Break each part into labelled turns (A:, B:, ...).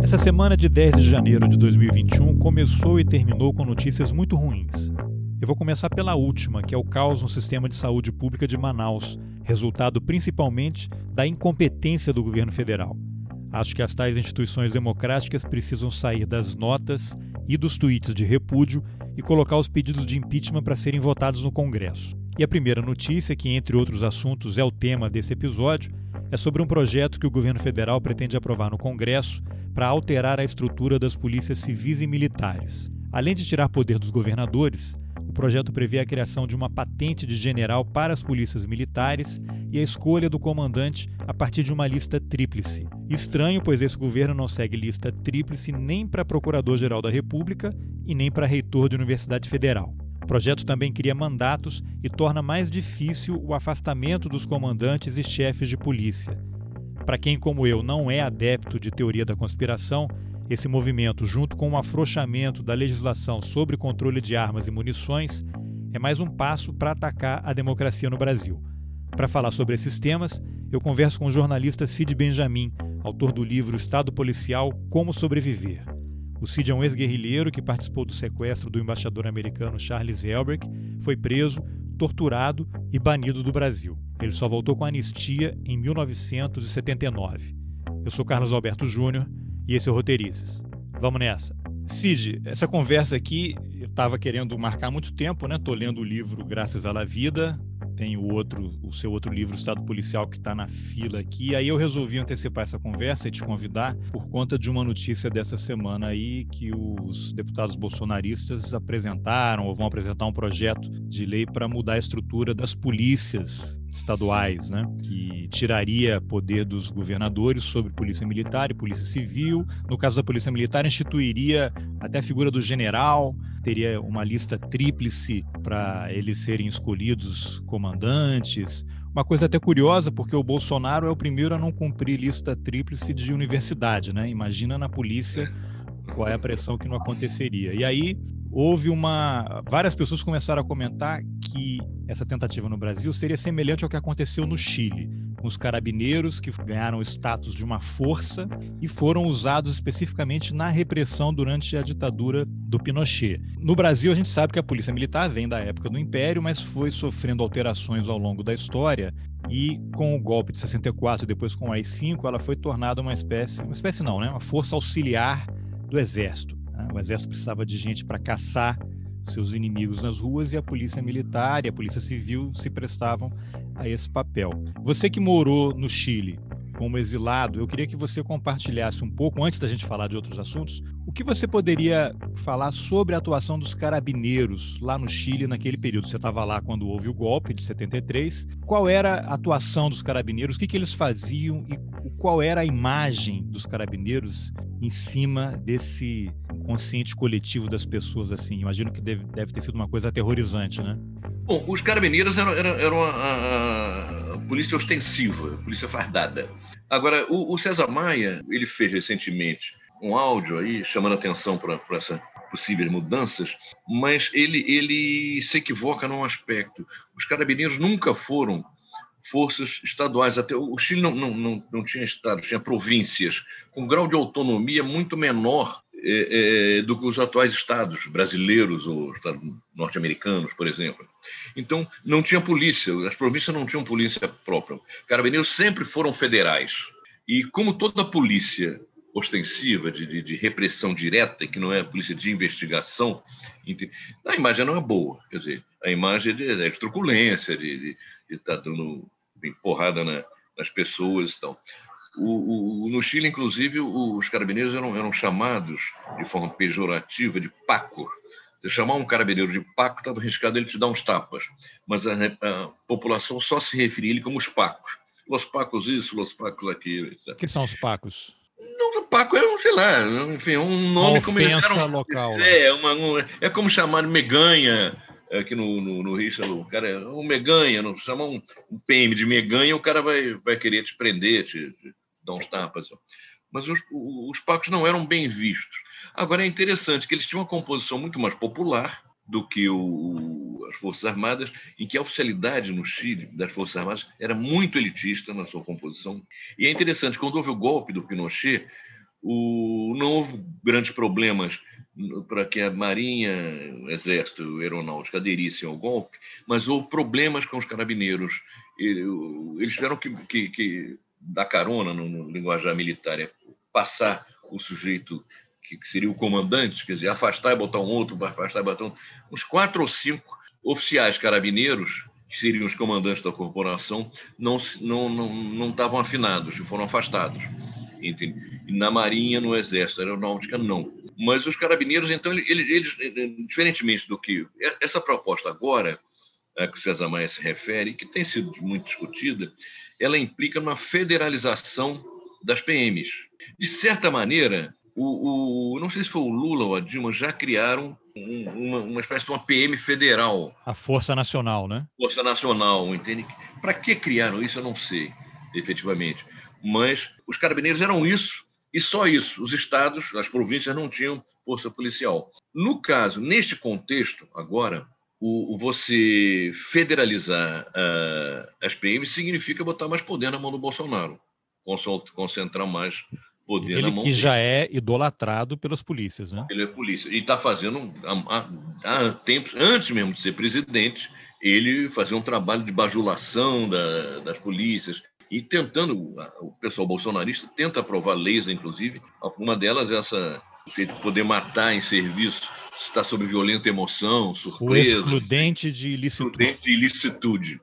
A: Essa semana de 10 de janeiro de 2021 começou e terminou com notícias muito ruins. Eu vou começar pela última, que é o caos no sistema de saúde pública de Manaus, resultado principalmente da incompetência do governo federal. Acho que as tais instituições democráticas precisam sair das notas e dos tweets de repúdio e colocar os pedidos de impeachment para serem votados no Congresso. E a primeira notícia, que entre outros assuntos é o tema desse episódio, é sobre um projeto que o governo federal pretende aprovar no Congresso para alterar a estrutura das polícias civis e militares. Além de tirar poder dos governadores, o projeto prevê a criação de uma patente de general para as polícias militares e a escolha do comandante a partir de uma lista tríplice. Estranho, pois esse governo não segue lista tríplice nem para Procurador-Geral da República e nem para reitor de Universidade Federal. O projeto também cria mandatos e torna mais difícil o afastamento dos comandantes e chefes de polícia. Para quem, como eu, não é adepto de teoria da conspiração, esse movimento, junto com o afrouxamento da legislação sobre controle de armas e munições, é mais um passo para atacar a democracia no Brasil. Para falar sobre esses temas, eu converso com o jornalista Cid Benjamin, autor do livro Estado Policial Como Sobreviver. O Cid é um ex-guerrilheiro que participou do sequestro do embaixador americano Charles Elbrick, foi preso, torturado e banido do Brasil. Ele só voltou com anistia em 1979. Eu sou Carlos Alberto Júnior e esse é o Roteirices. Vamos nessa. Cid, essa conversa aqui eu estava querendo marcar muito tempo, né? Tô lendo o livro Graças à La Vida, tem o outro, o seu outro livro, Estado Policial, que está na fila aqui. Aí eu resolvi antecipar essa conversa e te convidar por conta de uma notícia dessa semana aí que os deputados bolsonaristas apresentaram ou vão apresentar um projeto de lei para mudar a estrutura das polícias estaduais, né? que tiraria poder dos governadores sobre polícia militar e polícia civil. No caso da polícia militar, instituiria até a figura do general, teria uma lista tríplice para eles serem escolhidos comandantes. Uma coisa até curiosa, porque o Bolsonaro é o primeiro a não cumprir lista tríplice de universidade, né? Imagina na polícia qual é a pressão que não aconteceria. E aí houve uma. Várias pessoas começaram a comentar que essa tentativa no Brasil seria semelhante ao que aconteceu no Chile com os carabineiros que ganharam o status de uma força e foram usados especificamente na repressão durante a ditadura do Pinochet. No Brasil, a gente sabe que a polícia militar vem da época do Império, mas foi sofrendo alterações ao longo da história e com o golpe de 64 e depois com o AI-5, ela foi tornada uma espécie, uma espécie não, né, uma força auxiliar do exército. Né? O exército precisava de gente para caçar seus inimigos nas ruas e a polícia militar e a polícia civil se prestavam a esse papel. Você que morou no Chile como exilado, eu queria que você compartilhasse um pouco, antes da gente falar de outros assuntos, o que você poderia falar sobre a atuação dos carabineiros lá no Chile naquele período? Você estava lá quando houve o golpe de 73. Qual era a atuação dos carabineiros? O que, que eles faziam e qual era a imagem dos carabineiros em cima desse consciente coletivo das pessoas? Assim, imagino que deve, deve ter sido uma coisa aterrorizante, né?
B: Bom, os carabineiros eram, eram, eram a, a, polícia ostensiva, a polícia fardada. Agora, o, o, César Maia, ele fez recentemente um áudio aí chamando atenção para essas possíveis mudanças, mas ele, ele se equivoca num aspecto. Os carabineiros nunca foram forças estaduais. Até o Chile não, não, não, não tinha estados, tinha províncias, com um grau de autonomia muito menor é, é, do que os atuais estados brasileiros ou norte-americanos, por exemplo. Então, não tinha polícia, as províncias não tinham polícia própria. Carabineiros sempre foram federais. E como toda polícia ostensiva, de, de, de repressão direta, que não é polícia de investigação, a imagem não é boa. Quer dizer, a imagem é de, é de truculência, de estar tá dando porrada na, nas pessoas e tal. O, o, no Chile, inclusive, os carabineiros eram, eram chamados de forma pejorativa de paco. Você chamar um carabineiro de paco, estava arriscado ele te dar uns tapas. Mas a, a, população só se referia a ele como os pacos. Los pacos isso, los pacos aquilo.
A: O que são os pacos?
B: Não, Paco é um, sei lá, enfim, um nome
A: uma como eles eram. local.
B: É, uma, um, é como chamar Meganha aqui no, no, no Rio, o cara é um Meganha, não chama um, um PM de Meganha, o cara vai, vai querer te prender, te, te dar uns tapas. Mas os, os Pacos não eram bem vistos. Agora é interessante que eles tinham uma composição muito mais popular do que o, as Forças Armadas, em que a oficialidade no Chile das Forças Armadas era muito elitista na sua composição. E é interessante, quando houve o golpe do Pinochet, O, não houve grandes problemas para que a Marinha, Exército, Aeronáutica aderissem ao golpe, mas houve problemas com os carabineiros. Eles tiveram que, que, que dar carona no, linguajar militar, é passar o sujeito que, que, seria o comandante, quer dizer, afastar e botar um outro, afastar e botar um. Uns quatro ou cinco oficiais carabineiros, que seriam os comandantes da corporação, não, não, não, não estavam afinados e foram afastados. Entende? Na Marinha, no Exército, Aeronáutica, não. Mas os carabineiros, então, eles, eles, diferentemente do que. Essa proposta agora, a que o César Maia se refere, que tem sido muito discutida, ela implica uma federalização das PMs. De certa maneira, o, o, não sei se foi o Lula ou a Dilma, já criaram um, uma, uma, espécie de uma PM federal.
A: A Força Nacional, né?
B: Força Nacional, entende? Para que criaram isso, eu não sei, efetivamente. Mas os carabineiros eram isso e só isso. Os estados, as províncias não tinham força policial. No caso, neste contexto, agora, o, o você federalizar uh, as PMs significa botar mais poder na mão do Bolsonaro, concentrar mais poder
A: Ele
B: na mão
A: que dele. já é idolatrado pelas polícias, né?
B: Ele é polícia. E está fazendo, há, há, tempos, antes mesmo de ser presidente, ele fazia um trabalho de bajulação da, das polícias, e tentando, o pessoal bolsonarista tenta aprovar leis, inclusive, uma delas é essa jeito de poder matar em serviço está sob violenta emoção, surpresa.
A: O excludente de ilicitude.
B: Excludente de ilicitude.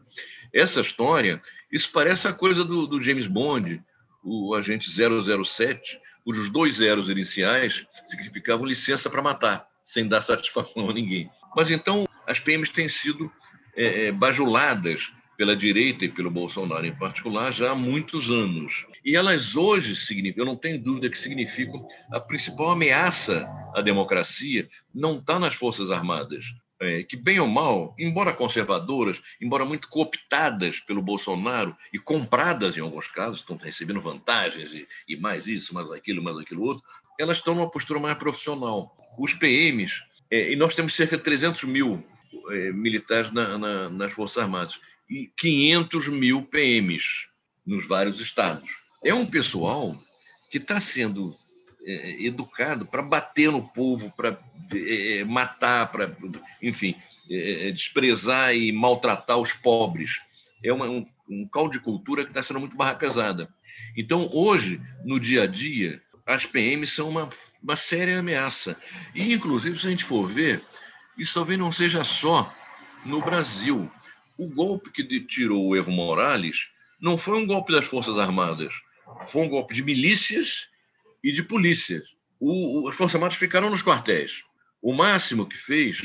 B: Essa história, isso parece a coisa do, do James Bond, o agente 007, cujos dois zeros iniciais significavam licença para matar, sem dar satisfação a ninguém. Mas então as PMs têm sido é, bajuladas pela direita e pelo Bolsonaro em particular já há muitos anos. E elas hoje eu não tenho dúvida que significam a principal ameaça à democracia não está nas Forças Armadas, é, que bem ou mal, embora conservadoras, embora muito cooptadas pelo Bolsonaro e compradas em alguns casos, estão recebendo vantagens e, e mais isso, mais aquilo, mais aquilo outro, elas estão numa postura mais profissional. Os PMs, é, e nós temos cerca de 300 mil é, militares na, na, nas Forças Armadas 500 mil PMs nos vários estados. É um pessoal que está sendo é, educado para bater no povo, para é, matar, para, enfim, é, desprezar e maltratar os pobres. É uma, um, um caldo de cultura que está sendo muito barra pesada. Então, hoje, no dia a dia, as PMs são uma, uma séria ameaça. E, inclusive, se a gente for ver, isso talvez não seja só no Brasil. O golpe que tirou o Evo Morales não foi um golpe das Forças Armadas, foi um golpe de milícias e de polícias. O, as Forças Armadas ficaram nos quartéis. O máximo que fez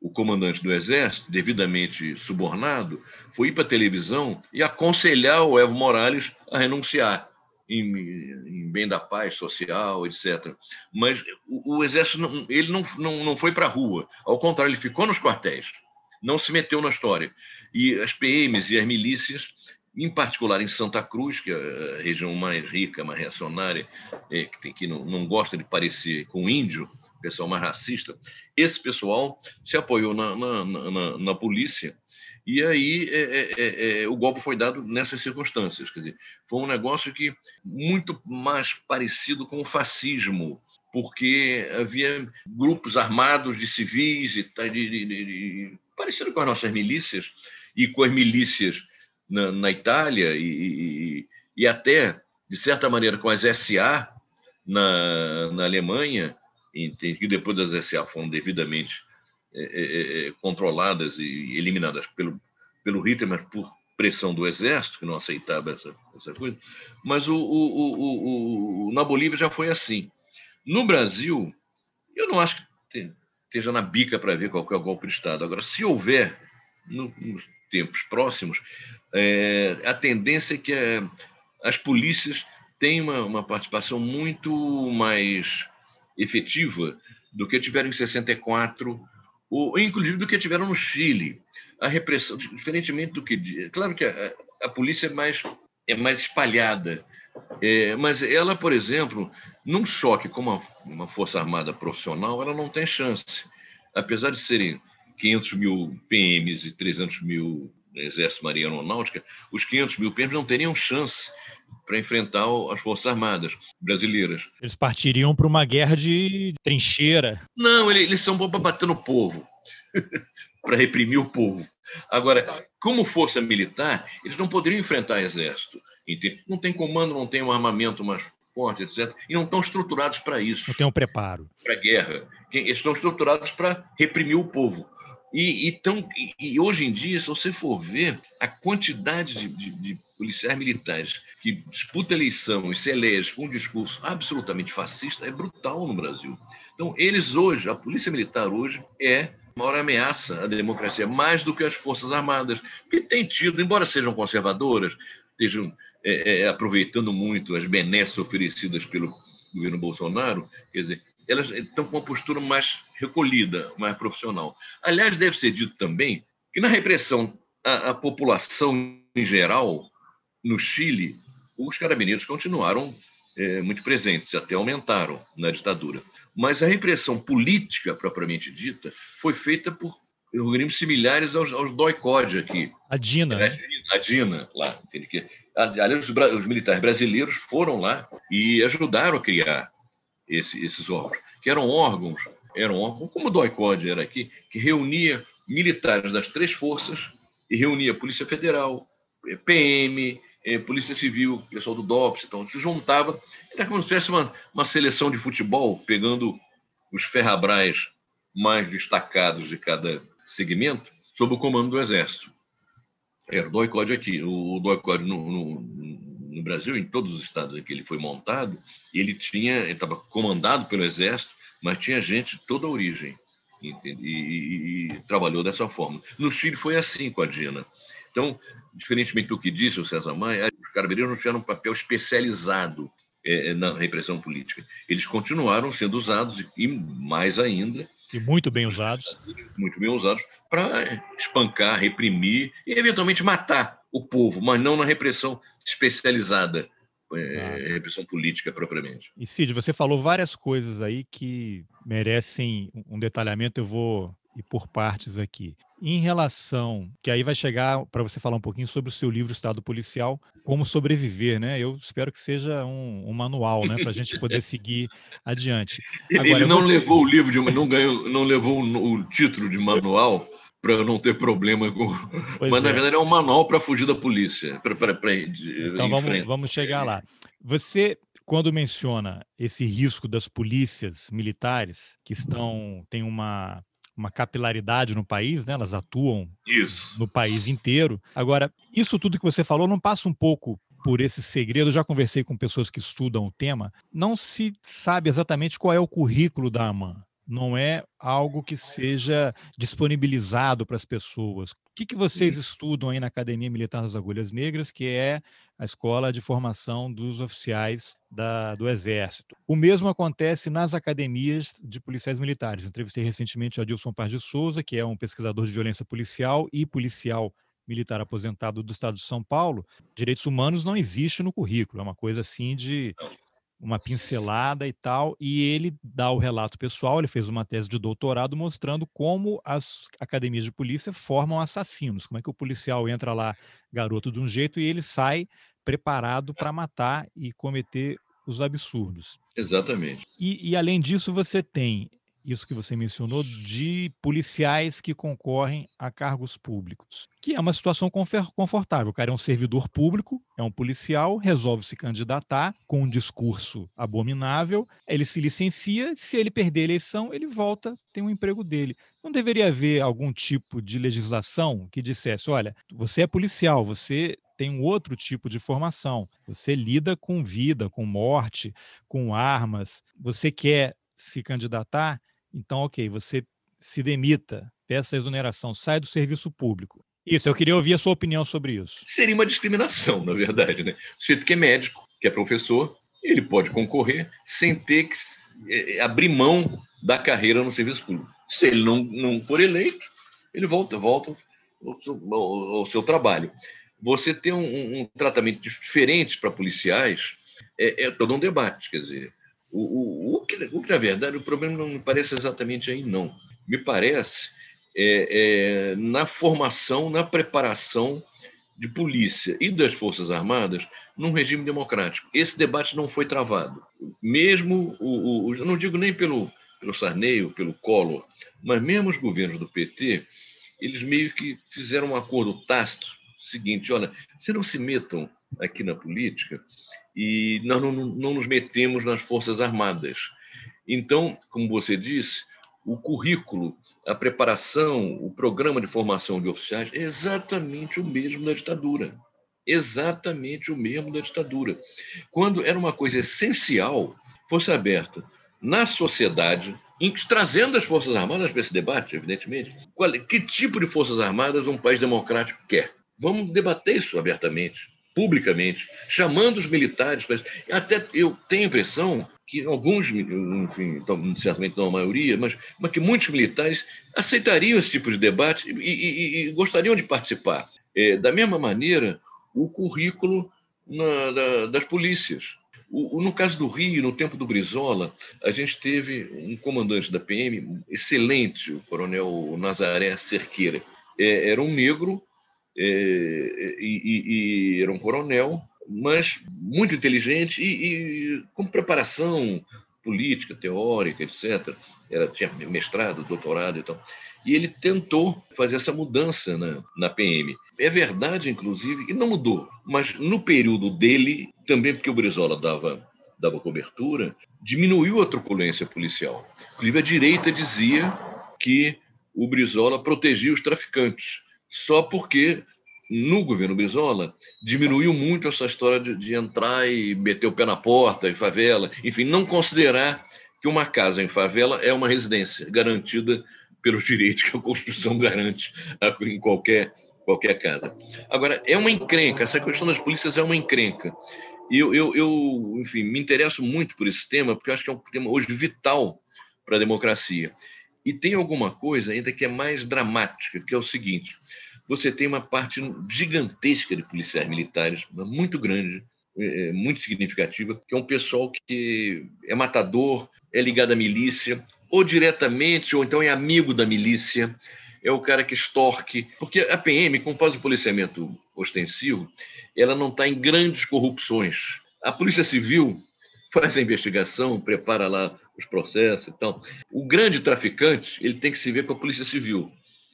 B: o comandante do Exército, devidamente subornado, foi ir para a televisão e aconselhar o Evo Morales a renunciar em, em bem da paz social, etc. Mas o, o Exército não, ele não, não, não foi para a rua, ao contrário, ele ficou nos quartéis não se meteu na história. E as PMs e as milícias, em particular em Santa Cruz, que é a região mais rica, mais reacionária, é, que, tem, que não, não gosta de parecer com índio, pessoal mais racista, esse pessoal se apoiou na, na, na, na polícia e aí é, é, é, é, o golpe foi dado nessas circunstâncias. Quer dizer, foi um negócio que muito mais parecido com o fascismo, porque havia grupos armados de civis e de, de, de, parecido com as nossas milícias e com as milícias na, na Itália e, e, e, até, de certa maneira, com as SA na, na Alemanha, que depois das SA foram devidamente é, é, é, controladas e eliminadas pelo, pelo Hitler, mas por pressão do exército, que não aceitava essa, essa coisa. Mas o, o, o, o, na Bolívia já foi assim. No Brasil, eu não acho que esteja na bica para ver qual é o golpe de Estado. Agora, se houver, no, nos tempos próximos, é, a tendência é que é, as polícias tenham uma, uma, participação muito mais efetiva do que tiveram em 64, ou inclusive do que tiveram no Chile. A repressão, diferentemente do que. Claro que a, a polícia é mais, é mais espalhada, é, mas ela, por exemplo, num choque com uma, uma força armada profissional, ela não tem chance. Apesar de serem 500 mil PMs e 300 mil Exército Marinha Aeronáutica, os 500 mil PMs não teriam chance para enfrentar as Forças Armadas brasileiras.
A: Eles partiriam para uma guerra de trincheira.
B: Não, eles são para bater no povo, para reprimir o povo. Agora, como força militar, eles não poderiam enfrentar exército. Não tem comando, não tem um armamento mais forte, etc. E não estão estruturados para isso.
A: Não tem um preparo.
B: Para guerra. Eles estão estruturados para reprimir o povo. E, e, tão, e, hoje em dia, se você for ver a quantidade de, de, de policiais militares que disputam eleição e se elege com um discurso absolutamente fascista, é brutal no Brasil. Então, eles hoje, a polícia militar hoje é maior ameaça à democracia, mais do que as Forças Armadas, que têm tido, embora sejam conservadoras, estejam é, é, aproveitando muito as benesses oferecidas pelo governo Bolsonaro, quer dizer, elas estão com uma postura mais recolhida, mais profissional. Aliás, deve ser dito também que na repressão à população em geral, no Chile, os carabineiros continuaram é, muito presentes, até aumentaram na ditadura. Mas a repressão política, propriamente dita, foi feita por organismos similares aos, aos DOI-COD aqui.
A: A DINA.
B: É, a DINA, lá. Entende? Aliás, os, os, militares brasileiros foram lá e ajudaram a criar esse, esses órgãos, que eram órgãos, eram órgãos, como o DOI-COD era aqui, que reunia militares das três forças e reunia Polícia Federal, PM, eh, Polícia Civil, pessoal do DOPS, então se juntava, era como se tivesse uma, uma seleção de futebol, pegando os ferrabrais mais destacados de cada segmento, sob o comando do Exército. Era o DOI-COD aqui. O DOI-COD no, no, no, Brasil, em todos os estados em que ele foi montado, ele tinha, estava comandado pelo Exército, mas tinha gente de toda a origem. E, e, e, trabalhou dessa forma. No Chile foi assim com a Dina. Então, diferentemente do que disse o César Maia, os carabineiros não tiveram um papel especializado é, na repressão política. Eles continuaram sendo usados, e mais ainda.
A: E muito bem usados.
B: Muito bem usados para espancar, reprimir e, eventualmente, matar o povo, mas não na repressão especializada, é, ah. repressão política propriamente.
A: E, Cid, você falou várias coisas aí que merecem um detalhamento. Eu vou ir por partes aqui. Em relação, que aí vai chegar para você falar um pouquinho sobre o seu livro Estado Policial, como sobreviver, né? Eu espero que seja um, um manual, né, para a gente poder seguir adiante.
B: Agora, Ele não você... levou o livro de, não ganhou, não levou o título de manual para não ter problema com. Pois Mas é. na verdade é um manual para fugir da polícia, para
A: Então vamos, vamos chegar lá. Você quando menciona esse risco das polícias militares que estão têm uma uma capilaridade no país, né? Elas atuam
B: isso.
A: no país inteiro. Agora, isso tudo que você falou não passa um pouco por esse segredo. Eu já conversei com pessoas que estudam o tema. Não se sabe exatamente qual é o currículo da AMAN. Não é algo que seja disponibilizado para as pessoas. O que, que vocês estudam aí na Academia Militar das Agulhas Negras, que é a escola de formação dos oficiais da, do Exército. O mesmo acontece nas academias de policiais militares. Entrevistei recentemente o Adilson Paz de Souza, que é um pesquisador de violência policial e policial militar aposentado do estado de São Paulo. Direitos humanos não existe no currículo, é uma coisa assim de uma pincelada e tal, e ele dá o relato pessoal, ele fez uma tese de doutorado mostrando como as academias de polícia formam assassinos, como é que o policial entra lá garoto de um jeito e ele sai preparado para matar e cometer os absurdos.
B: Exatamente.
A: E, e, além disso, você tem isso que você mencionou de policiais que concorrem a cargos públicos, que é uma situação confortável. O cara é um servidor público, é um policial, resolve se candidatar com um discurso abominável, ele se licencia, se ele perder a eleição, ele volta, tem um emprego dele. Não deveria haver algum tipo de legislação que dissesse, olha, você é policial, você tem um outro tipo de formação. Você lida com vida, com morte, com armas. Você quer se candidatar? Então, ok, você se demita, peça exoneração, sai do serviço público. Isso, eu queria ouvir a sua opinião sobre isso.
B: Seria uma discriminação, na verdade. Né? O sujeito que é médico, que é professor, ele pode concorrer sem ter que é, é, abrir mão da carreira no serviço público. Se ele não, não for eleito, ele volta, volta ao seu, ao seu trabalho você ter um, um tratamento diferente para policiais é, é, todo um debate. Quer dizer, o, o, o, que, o, que, na verdade, o problema não me parece exatamente aí, não. Me parece é, é, na formação, na preparação de polícia e das Forças Armadas num regime democrático. Esse debate não foi travado. Mesmo, o, o, não digo nem pelo, pelo Sarney ou pelo Collor, mas mesmo os governos do PT, eles meio que fizeram um acordo tácito seguinte: olha, vocês não se metam aqui na política e nós não, não nos metemos nas Forças Armadas. Então, como você disse, o currículo, a preparação, o programa de formação de oficiais é exatamente o mesmo da ditadura. Exatamente o mesmo da ditadura. Quando era uma coisa essencial, fosse aberta na sociedade, trazendo as Forças Armadas para esse debate, evidentemente, qual, que tipo de Forças Armadas um país democrático quer. Vamos debater isso abertamente, publicamente, chamando os militares. Para... Até eu tenho a impressão que alguns, enfim, certamente não a maioria, mas, mas que muitos militares aceitariam esse tipo de debate e, e, e gostariam de participar. É, da mesma maneira, o currículo na, da, das polícias. O, no caso do Rio, no tempo do Brizola, a gente teve um comandante da PM excelente, o coronel Nazaré Cerqueira. É, era um negro e, e, era um coronel mas muito inteligente e, e com preparação política, teórica, etc. Era, tinha mestrado, doutorado e tal. E ele tentou fazer essa mudança na, na PM. É verdade, inclusive, que não mudou, mas no período dele, também porque o Brizola dava, dava cobertura, diminuiu a truculência policial. Inclusive, a direita dizia que o Brizola protegia os traficantes, só porque no governo Brizola, diminuiu muito essa história de, de, entrar e meter o pé na porta em favela, enfim, não considerar que uma casa em favela é uma residência garantida pelos direitos que a Constituição garante em qualquer, qualquer casa. Agora, é uma encrenca, essa questão das polícias é uma encrenca. E eu, eu, eu, enfim, me interesso muito por esse tema, porque eu acho que é um tema hoje vital para a democracia. E tem alguma coisa ainda que é mais dramática, que é o seguinte: você tem uma parte gigantesca de policiais militares, muito grande, é, é, muito significativa, que é um pessoal que é matador, é ligado à milícia, ou diretamente, ou então é amigo da milícia, é o cara que extorque. Porque a PM, como faz o policiamento ostensivo, ela não está em grandes corrupções. A Polícia Civil faz a investigação, prepara lá os processos e tal. O grande traficante, ele tem que se ver com a Polícia Civil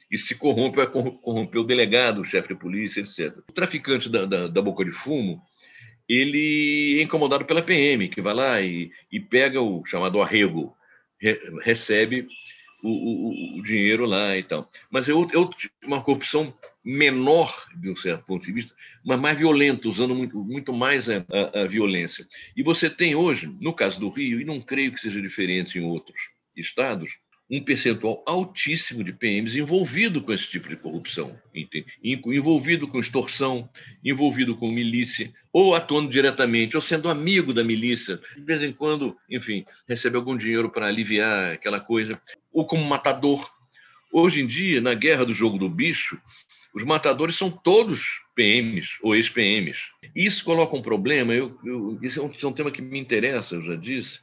B: e se corrompe, vai corromper o delegado, o chefe de polícia, etc. O traficante da, da, da, boca de fumo, ele é incomodado pela PM, que vai lá e, e pega o chamado arrego, re, recebe o, o, o, dinheiro lá e tal. Mas é, outro, é outro, uma corrupção menor, de um certo ponto de vista, mas mais violenta, usando muito, muito mais a, a, a violência. E você tem hoje, no caso do Rio, e não creio que seja diferente em outros estados, um percentual altíssimo de PMs envolvido com esse tipo de corrupção, envolvido com extorsão, envolvido com milícia, ou atuando diretamente, ou sendo amigo da milícia, de vez em quando, enfim, recebe algum dinheiro para aliviar aquela coisa, ou como matador. Hoje em dia, na guerra do jogo do bicho, os matadores são todos PMs ou ex-PMs. Isso coloca um problema, eu, eu, isso é um, é um tema que me interessa, eu já disse,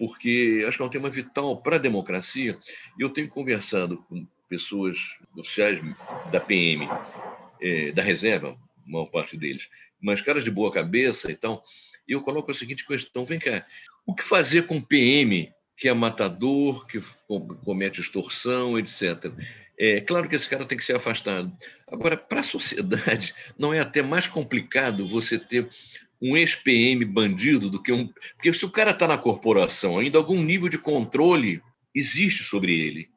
B: porque acho que é um tema vital para a democracia. E eu tenho conversado com pessoas oficiais da PM, é, da reserva, maior parte deles, mas caras de boa cabeça e tal, e eu coloco a seguinte questão: vem cá, o que fazer com PM que é matador, que comete extorsão, etc. É claro que esse cara tem que ser afastado. Agora, para a sociedade, não é até mais complicado você ter um ex-PM bandido do que um. Porque se o cara está na corporação, ainda algum nível de controle existe sobre ele.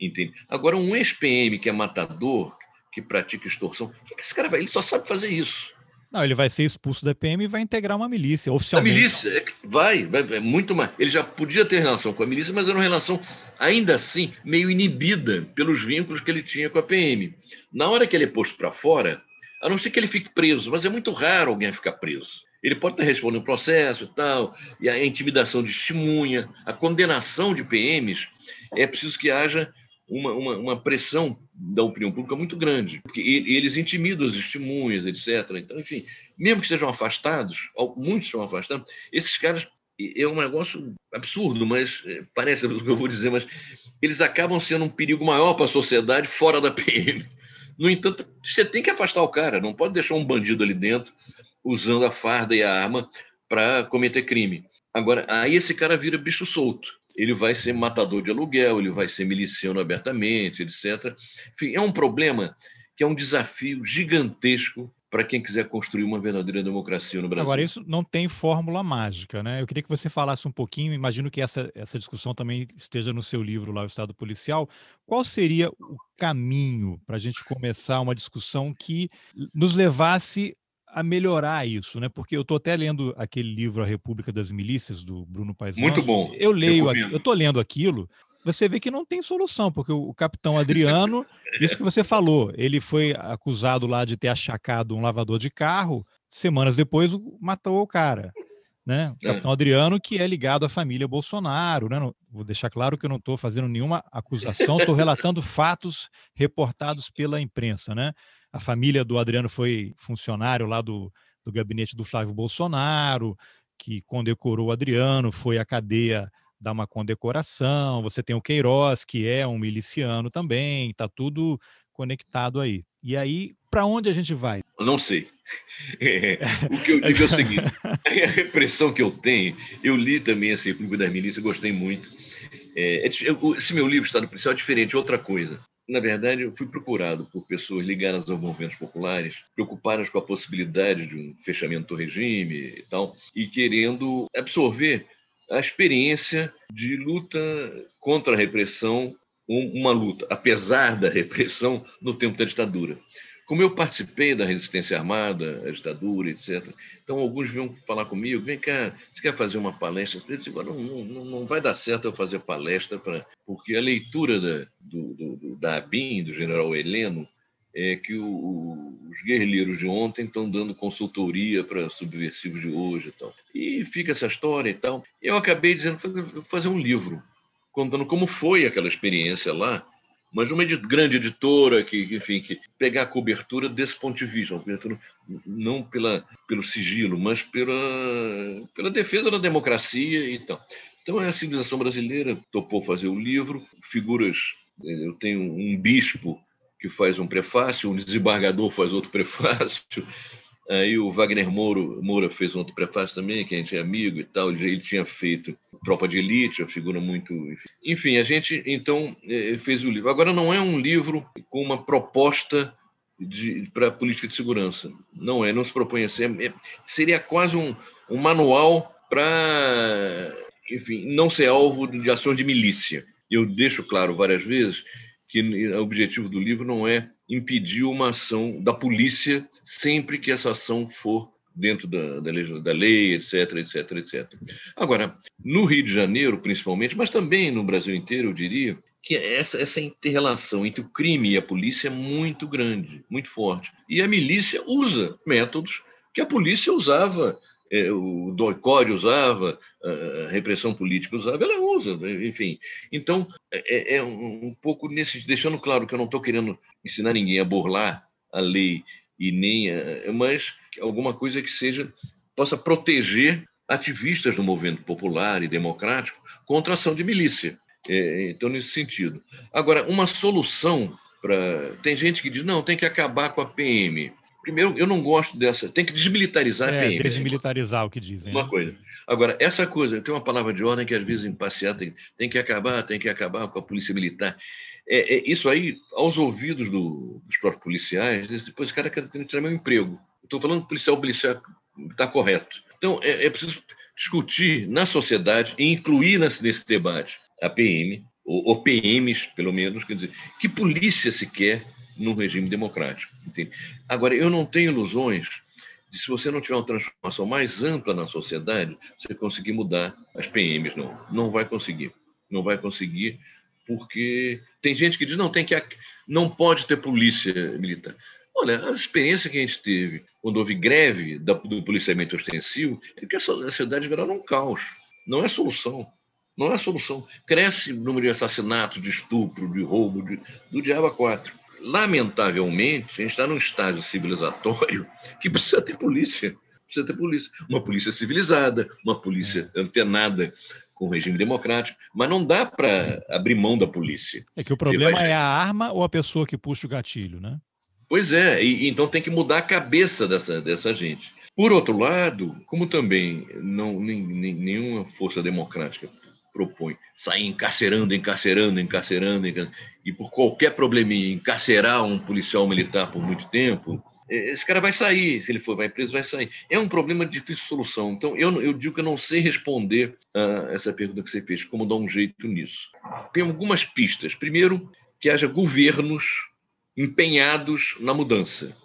B: Entende? Agora, um ex-PM que é matador, que pratica extorsão, o que esse cara vai? Ele só sabe fazer isso.
A: Não, ele vai ser expulso da PM e vai integrar uma milícia, oficialmente.
B: A milícia, é vai, vai, é muito mais. Ele já podia ter relação com a milícia, mas era uma relação, ainda assim, meio inibida pelos vínculos que ele tinha com a PM. Na hora que ele é posto para fora, a não ser que ele fique preso, mas é muito raro alguém ficar preso. Ele pode estar respondendo processo e tal, e a intimidação de testemunha, a condenação de PMs, é preciso que haja uma, uma, uma, pressão da opinião pública muito grande, porque eles intimidam as testemunhas, etc. Então, enfim, mesmo que sejam afastados, muitos são afastados, esses caras é um negócio absurdo, mas é, parece o que eu vou dizer, mas eles acabam sendo um perigo maior para a sociedade fora da PM. No entanto, Você tem que afastar o cara, não pode deixar um bandido ali dentro usando a farda e a arma para cometer crime. Agora, aí esse cara vira bicho solto. Ele vai ser matador de aluguel, ele vai ser miliciano abertamente, etc. Enfim, é um problema que é um desafio gigantesco para quem quiser construir uma verdadeira democracia no Brasil.
A: Agora, isso não tem fórmula mágica, né? Eu queria que você falasse um pouquinho, imagino que essa, essa discussão também esteja no seu livro lá, O Estado Policial. Qual seria o caminho para a gente começar uma discussão que nos levasse a melhorar isso, né? Porque eu estou até lendo aquele livro A República das Milícias do Bruno Paes.
B: Muito bom.
A: Eu leio, aqui, eu estou lendo aquilo você vê que não tem solução, porque o capitão Adriano, isso que você falou, ele foi acusado lá de ter achacado um lavador de carro, semanas depois matou o cara. Né? O é. capitão Adriano, que é ligado à família Bolsonaro. Né? vou deixar claro que eu não estou fazendo nenhuma acusação, estou relatando fatos reportados pela imprensa. Né? A família do Adriano foi funcionário lá do, do gabinete do Flávio Bolsonaro, que condecorou o Adriano, foi à cadeia dá uma condecoração, você tem o Queiroz, que é um miliciano também, está tudo conectado aí. E aí, para onde a gente vai?
B: não sei. É, o que eu digo é o seguinte: a repressão que eu tenho, eu li também esse Clube das Milícias, gostei muito. É, é esse meu livro, Estado Policial, é diferente, é outra coisa. Na verdade, eu fui procurado por pessoas ligadas aos movimentos populares, preocupadas com a possibilidade de um fechamento do regime e tal, e querendo absorver a experiência de luta contra a repressão, uma luta, apesar da repressão, no tempo da ditadura. Como eu participei da resistência armada, a ditadura, etc., então alguns vinham falar comigo: vem cá, você quer fazer uma palestra? Eu disse: não, não, não vai dar certo eu fazer palestra, pra... porque a leitura da, do, do, da ABIN, do general Heleno, é que o, os guerrilheiros de ontem estão dando consultoria para subversivos de hoje e tal. E fica essa história e tal. Eu acabei dizendo, fazer um livro, contando como foi aquela experiência lá, mas uma grande editora que, enfim, que pegar a cobertura desse ponto de vista, cobertura não pela, pelo sigilo, mas pela, pela defesa da democracia e tal. Então, a civilização brasileira topou fazer o livro, figuras. Eu tenho um bispo que faz um prefácio, um desembargador faz outro prefácio, aí o Wagner Moura, Moura fez um outro prefácio também, que a gente é amigo e tal, ele tinha feito Tropa de Elite, uma figura muito... Enfim, a gente, então, é, fez o livro. Agora, não é um livro com uma proposta para política de segurança. Não é, não se propõe a ser. É, seria quase um, um manual para, enfim, não ser alvo de ações de milícia. Eu deixo claro várias vezes que o objetivo do livro não é impedir uma ação da polícia sempre que essa ação for dentro da, da, lei, da lei, etc, etc, etc. Agora, no Rio de Janeiro, principalmente, mas também no Brasil inteiro, eu diria, que essa, essa inter-relação entre o crime e a polícia é muito grande, muito forte. E a milícia usa métodos que a polícia usava o doicode usava, a repressão política usava, ela usa, enfim. Então, é, é, é um pouco nesse. deixando claro que eu não estou querendo ensinar ninguém a burlar a lei e nem. A, mas alguma coisa que seja. possa proteger ativistas do movimento popular e democrático contra a ação de milícia. É, então, nesse sentido. Agora, uma solução para. Tem gente que diz, não, tem que acabar com a PM. Primeiro, eu não gosto dessa. Tem que desmilitarizar
A: é,
B: a PM.
A: Desmilitarizar o que dizem.
B: Uma né? coisa. Agora, essa coisa, tem uma palavra de ordem que às vezes em passeata tem, tem que acabar, tem que acabar com a polícia militar. É, é isso aí, aos ouvidos do, dos próprios policiais, depois o cara quer tirar meu emprego. Estou falando policial policial está correto. Então, é, é, preciso discutir na sociedade e incluir nesse, nesse debate a PM, ou, ou PMs, pelo menos, quer dizer, que polícia se quer num regime democrático. Entende? Agora, eu não tenho ilusões de se você não tiver uma transformação mais ampla na sociedade, você conseguir mudar as PMs. Não, não vai conseguir. Não vai conseguir, porque tem gente que diz não tem que não pode ter polícia militar. Olha, a experiência que a gente teve quando houve greve do policiamento ostensivo é que a sociedade virou um caos. Não é solução. Não é solução. Cresce o número de assassinatos, de estupro, de roubo, de, do diabo 4 lamentavelmente, a gente está num estágio civilizatório que precisa ter polícia. Precisa ter polícia. Uma polícia civilizada, uma polícia é. antenada com o regime democrático, mas não dá para abrir mão da polícia.
A: É que o problema vai... é a arma ou a pessoa que puxa o gatilho, né?
B: Pois é, e, então tem que mudar a cabeça dessa, dessa gente. Por outro lado, como também não, nem, nem, nenhuma força democrática propõe sair encarcerando, encarcerando, encarcerando, encarcerando, e por qualquer probleminha encarcerar um policial militar por muito tempo, é, esse cara vai sair, se ele for vai preso, vai sair. É um problema de difícil solução. Então, eu, eu digo que eu não sei responder a essa pergunta que você fez, como dar um jeito nisso. Tem algumas pistas. Primeiro, que haja governos empenhados na mudança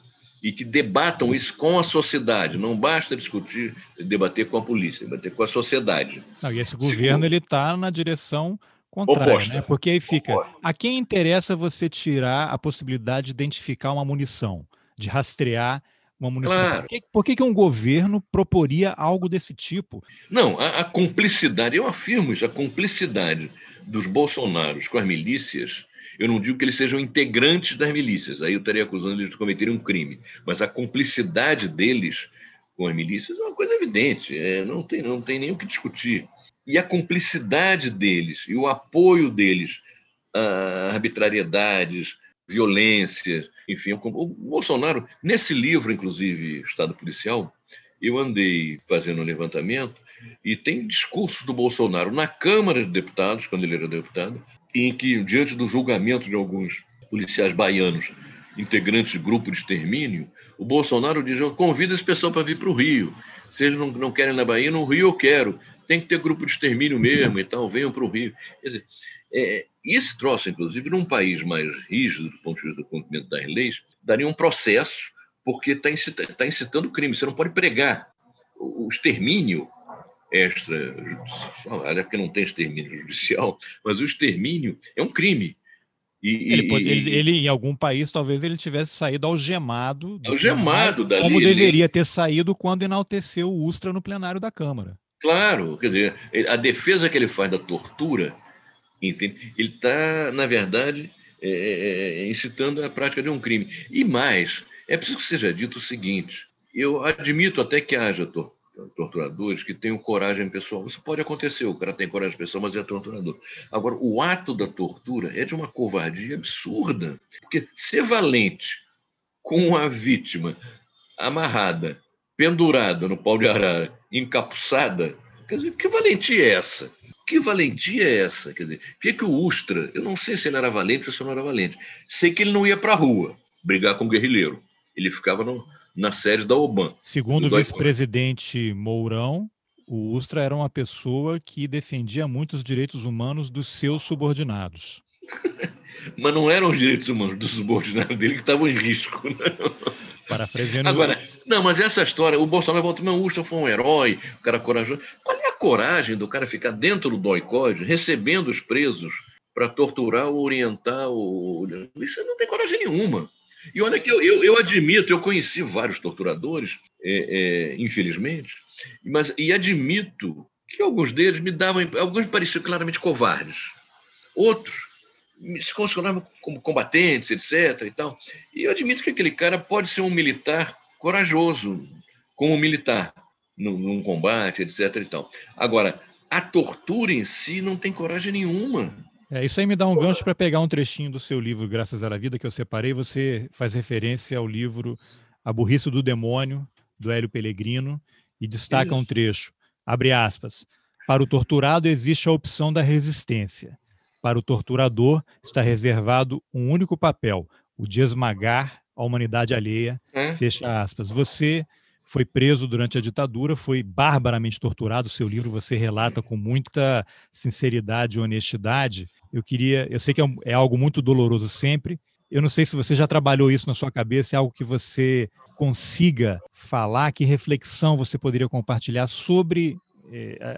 B: e que debatam isso com a sociedade. Não basta discutir, debater com a polícia, debater com a sociedade.
A: Não, e esse governo ele está na direção contrária, Oposta. né? Porque aí fica, Oposta. a quem interessa você tirar a possibilidade de identificar uma munição? de rastrear uma munição. Claro. Por, que, por que, que, um governo proporia algo desse tipo?
B: Não, a, a, cumplicidade, eu afirmo isso, a cumplicidade dos bolsonaros com as milícias, eu não digo que eles sejam integrantes das milícias, aí eu estaria acusando eles de cometerem um crime, mas a cumplicidade deles com as milícias é uma coisa evidente, é, não, tem, não tem nem o que discutir. E a cumplicidade deles e o apoio deles a arbitrariedades, violência, enfim. O Bolsonaro, nesse livro, inclusive, Estado Policial, eu andei fazendo um levantamento e tem discursos do Bolsonaro na Câmara de Deputados, quando ele era deputado, em que, diante do julgamento de alguns policiais baianos, integrantes de grupo de extermínio, o Bolsonaro diz: convida esse pessoal para vir para o Rio. Se eles não, não querem na Bahia, no Rio eu quero. Tem que ter grupo de extermínio mesmo e tal, venham para o Rio. Quer dizer, é, esse troço, inclusive, num país mais rígido do ponto de vista do cumprimento das leis, daria um processo, porque está incitando, tá incitando crime. Você não pode pregar. O extermínio extrajudicial, é porque não tem extermínio judicial, mas o extermínio é um crime.
A: E, ele, pode, ele, ele, em algum país, talvez ele tivesse saído algemado.
B: Algemado dali.
A: Como deveria ter saído quando enalteceu o Ustra no plenário da Câmara.
B: Claro, quer dizer, a defesa que ele faz da tortura Entende? Ele está, na verdade, é, é, é, incitando a prática de um crime. E mais, é preciso que seja dito o seguinte: eu admito até que haja torturadores que tenham coragem pessoal. Isso pode acontecer, o cara tem coragem pessoal, mas é torturador. Agora, o ato da tortura é de uma covardia absurda. Porque ser valente com a vítima amarrada, pendurada no pau de arara, encapuçada, quer dizer, que valentia é essa? Que valentia é essa? Quer dizer, o que, que o Ustra, eu não sei se ele era valente ou se não era valente, sei que ele não ia para a rua brigar com o guerrilheiro. Ele ficava no, na sede da OBAN.
A: Segundo o vice-presidente Mourão, o Ustra era uma pessoa que defendia muito os direitos humanos dos seus subordinados.
B: Mas não eram os direitos humanos dos subordinados dele que estavam em risco. Né?
A: Parafraseando.
B: Agora, não, mas essa história, o Bolsonaro volta, não, o Ustra foi um herói, o cara corajoso. Qual é a coragem do cara ficar dentro do doicode, recebendo os presos para torturar ou orientar? Ou... Isso não tem coragem nenhuma. E olha que eu, eu, eu admito, eu conheci vários torturadores, é, é, infelizmente, mas e admito que alguns deles me davam, alguns me pareciam claramente covardes, outros se consideravam como combatentes, etc. E, tal. e eu admito que aquele cara pode ser um militar corajoso, como militar, num, num combate, etc. E tal. Agora, a tortura em si não tem coragem nenhuma.
A: É, isso aí me dá um gancho para pegar um trechinho do seu livro Graças à Vida que eu separei. Você faz referência ao livro A Burrice do Demônio, do Hélio Pellegrino, e destaca isso. um trecho. Abre aspas. Para o torturado existe a opção da resistência. Para o torturador está reservado um único papel, o de esmagar a humanidade alheia. É. Fecha aspas. Você foi preso durante a ditadura, foi barbaramente torturado. Seu livro você relata com muita sinceridade e honestidade. Eu queria, eu sei que é, um, é algo muito doloroso sempre. Eu não sei se você já trabalhou isso na sua cabeça, é algo que você consiga falar, que reflexão você poderia compartilhar sobre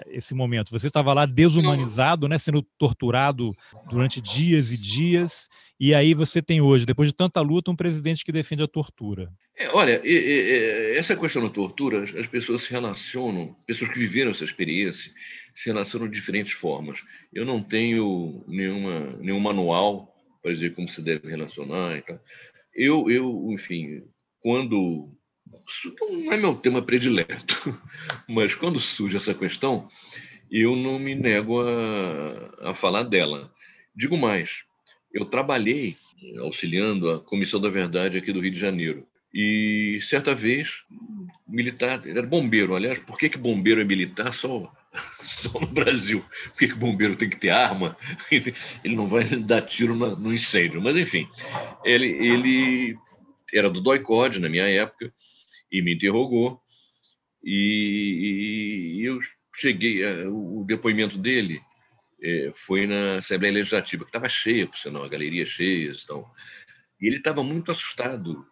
A: esse momento? Você estava lá desumanizado, né, sendo torturado durante dias e dias, e aí você tem hoje, depois de tanta luta, um presidente que defende a tortura.
B: É, olha, essa questão da tortura, as pessoas se relacionam, pessoas que viveram essa experiência, se relacionam de diferentes formas. Eu não tenho nenhuma, nenhum manual para dizer como se deve relacionar e tal. Eu, eu, enfim, quando isso não é meu tema predileto, mas quando surge essa questão, eu não me nego a, a falar dela. Digo mais, eu trabalhei auxiliando a Comissão da Verdade aqui do Rio de Janeiro. E certa vez, militar, ele era bombeiro, aliás, por que, que bombeiro é militar só, só no Brasil? Por que, que bombeiro tem que ter arma? Ele não vai dar tiro no incêndio. Mas, enfim, ele, ele era do DOI-COD na minha época e me interrogou. E, e eu cheguei, eh, o depoimento dele é, foi na Assembleia Legislativa, que estava cheia, por sinal, a galeria cheia. Então, e ele estava muito assustado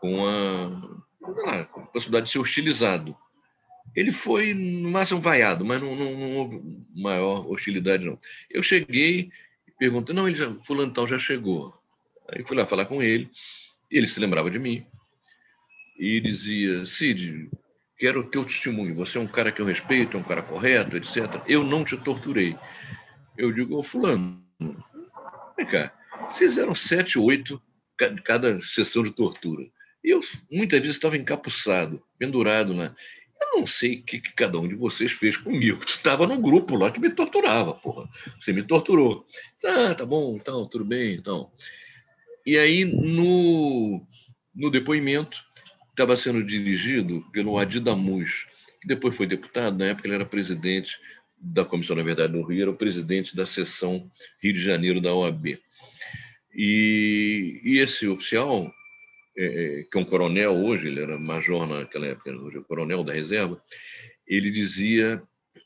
B: com a, lá, com a possibilidade de ser hostilizado. Ele foi, no máximo, vaiado, mas não, não, não houve maior hostilidade, não. Eu cheguei e perguntei, não, ele já, fulano tal já chegou. Aí fui lá falar com ele, ele se lembrava de mim, e dizia, Cid, quero o teu testemunho, você é um cara que eu respeito, é um cara correto, etc. Eu não te torturei. Eu digo, ô fulano, vem cá, vocês eram sete, oito cada sessão de tortura. E eu muitas vezes estava encapuçado, pendurado lá. Eu não sei o que, que, cada um de vocês fez comigo. Tu estava no grupo lá que me torturava, porra. Você me torturou. Ah, tá bom, então, tudo bem, então. E aí, no, no depoimento, estava sendo dirigido pelo Adi Damus, que depois foi deputado, na época ele era presidente da Comissão da Verdade no Rio, era o presidente da seção Rio de Janeiro da OAB. E, e esse oficial é, é, que é um coronel hoje, ele era major naquela época, hoje é coronel da reserva, ele dizia: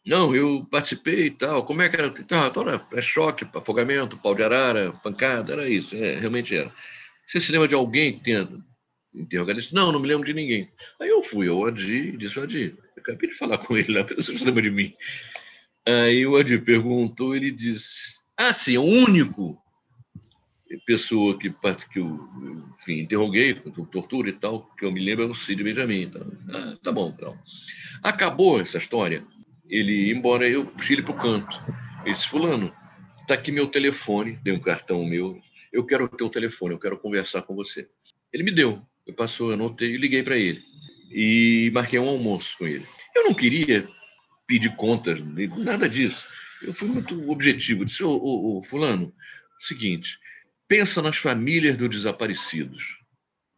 B: Não, eu participei e tal, como é que era? Tá, era é choque, afogamento, pau de arara, pancada, era isso, é, realmente era. Você se lembra de alguém que tenha interrogado isso? Não, não me lembro de ninguém. Aí eu fui ao Adi e disse: Adi, acabei de falar com ele lá, você se lembra de mim? Aí o Adi perguntou, ele disse: Ah, sim, é o único pessoa que, que eu enfim, interroguei, com tortura e tal, que eu me lembro é o Cid Benjamin. Então, ah, tá bom, então. Acabou essa história. Ele, embora eu puxei ele para o canto. Ele disse, fulano, tá aqui meu telefone, dei um cartão meu, eu quero o teu telefone, eu quero conversar com você. Ele me deu, eu passou, anotei e liguei para ele. E marquei um almoço com ele. Eu não queria pedir contas, nada disso. Eu fui muito objetivo. Disse, ô, ô, ô fulano, seguinte, Pensa nas famílias dos desaparecidos.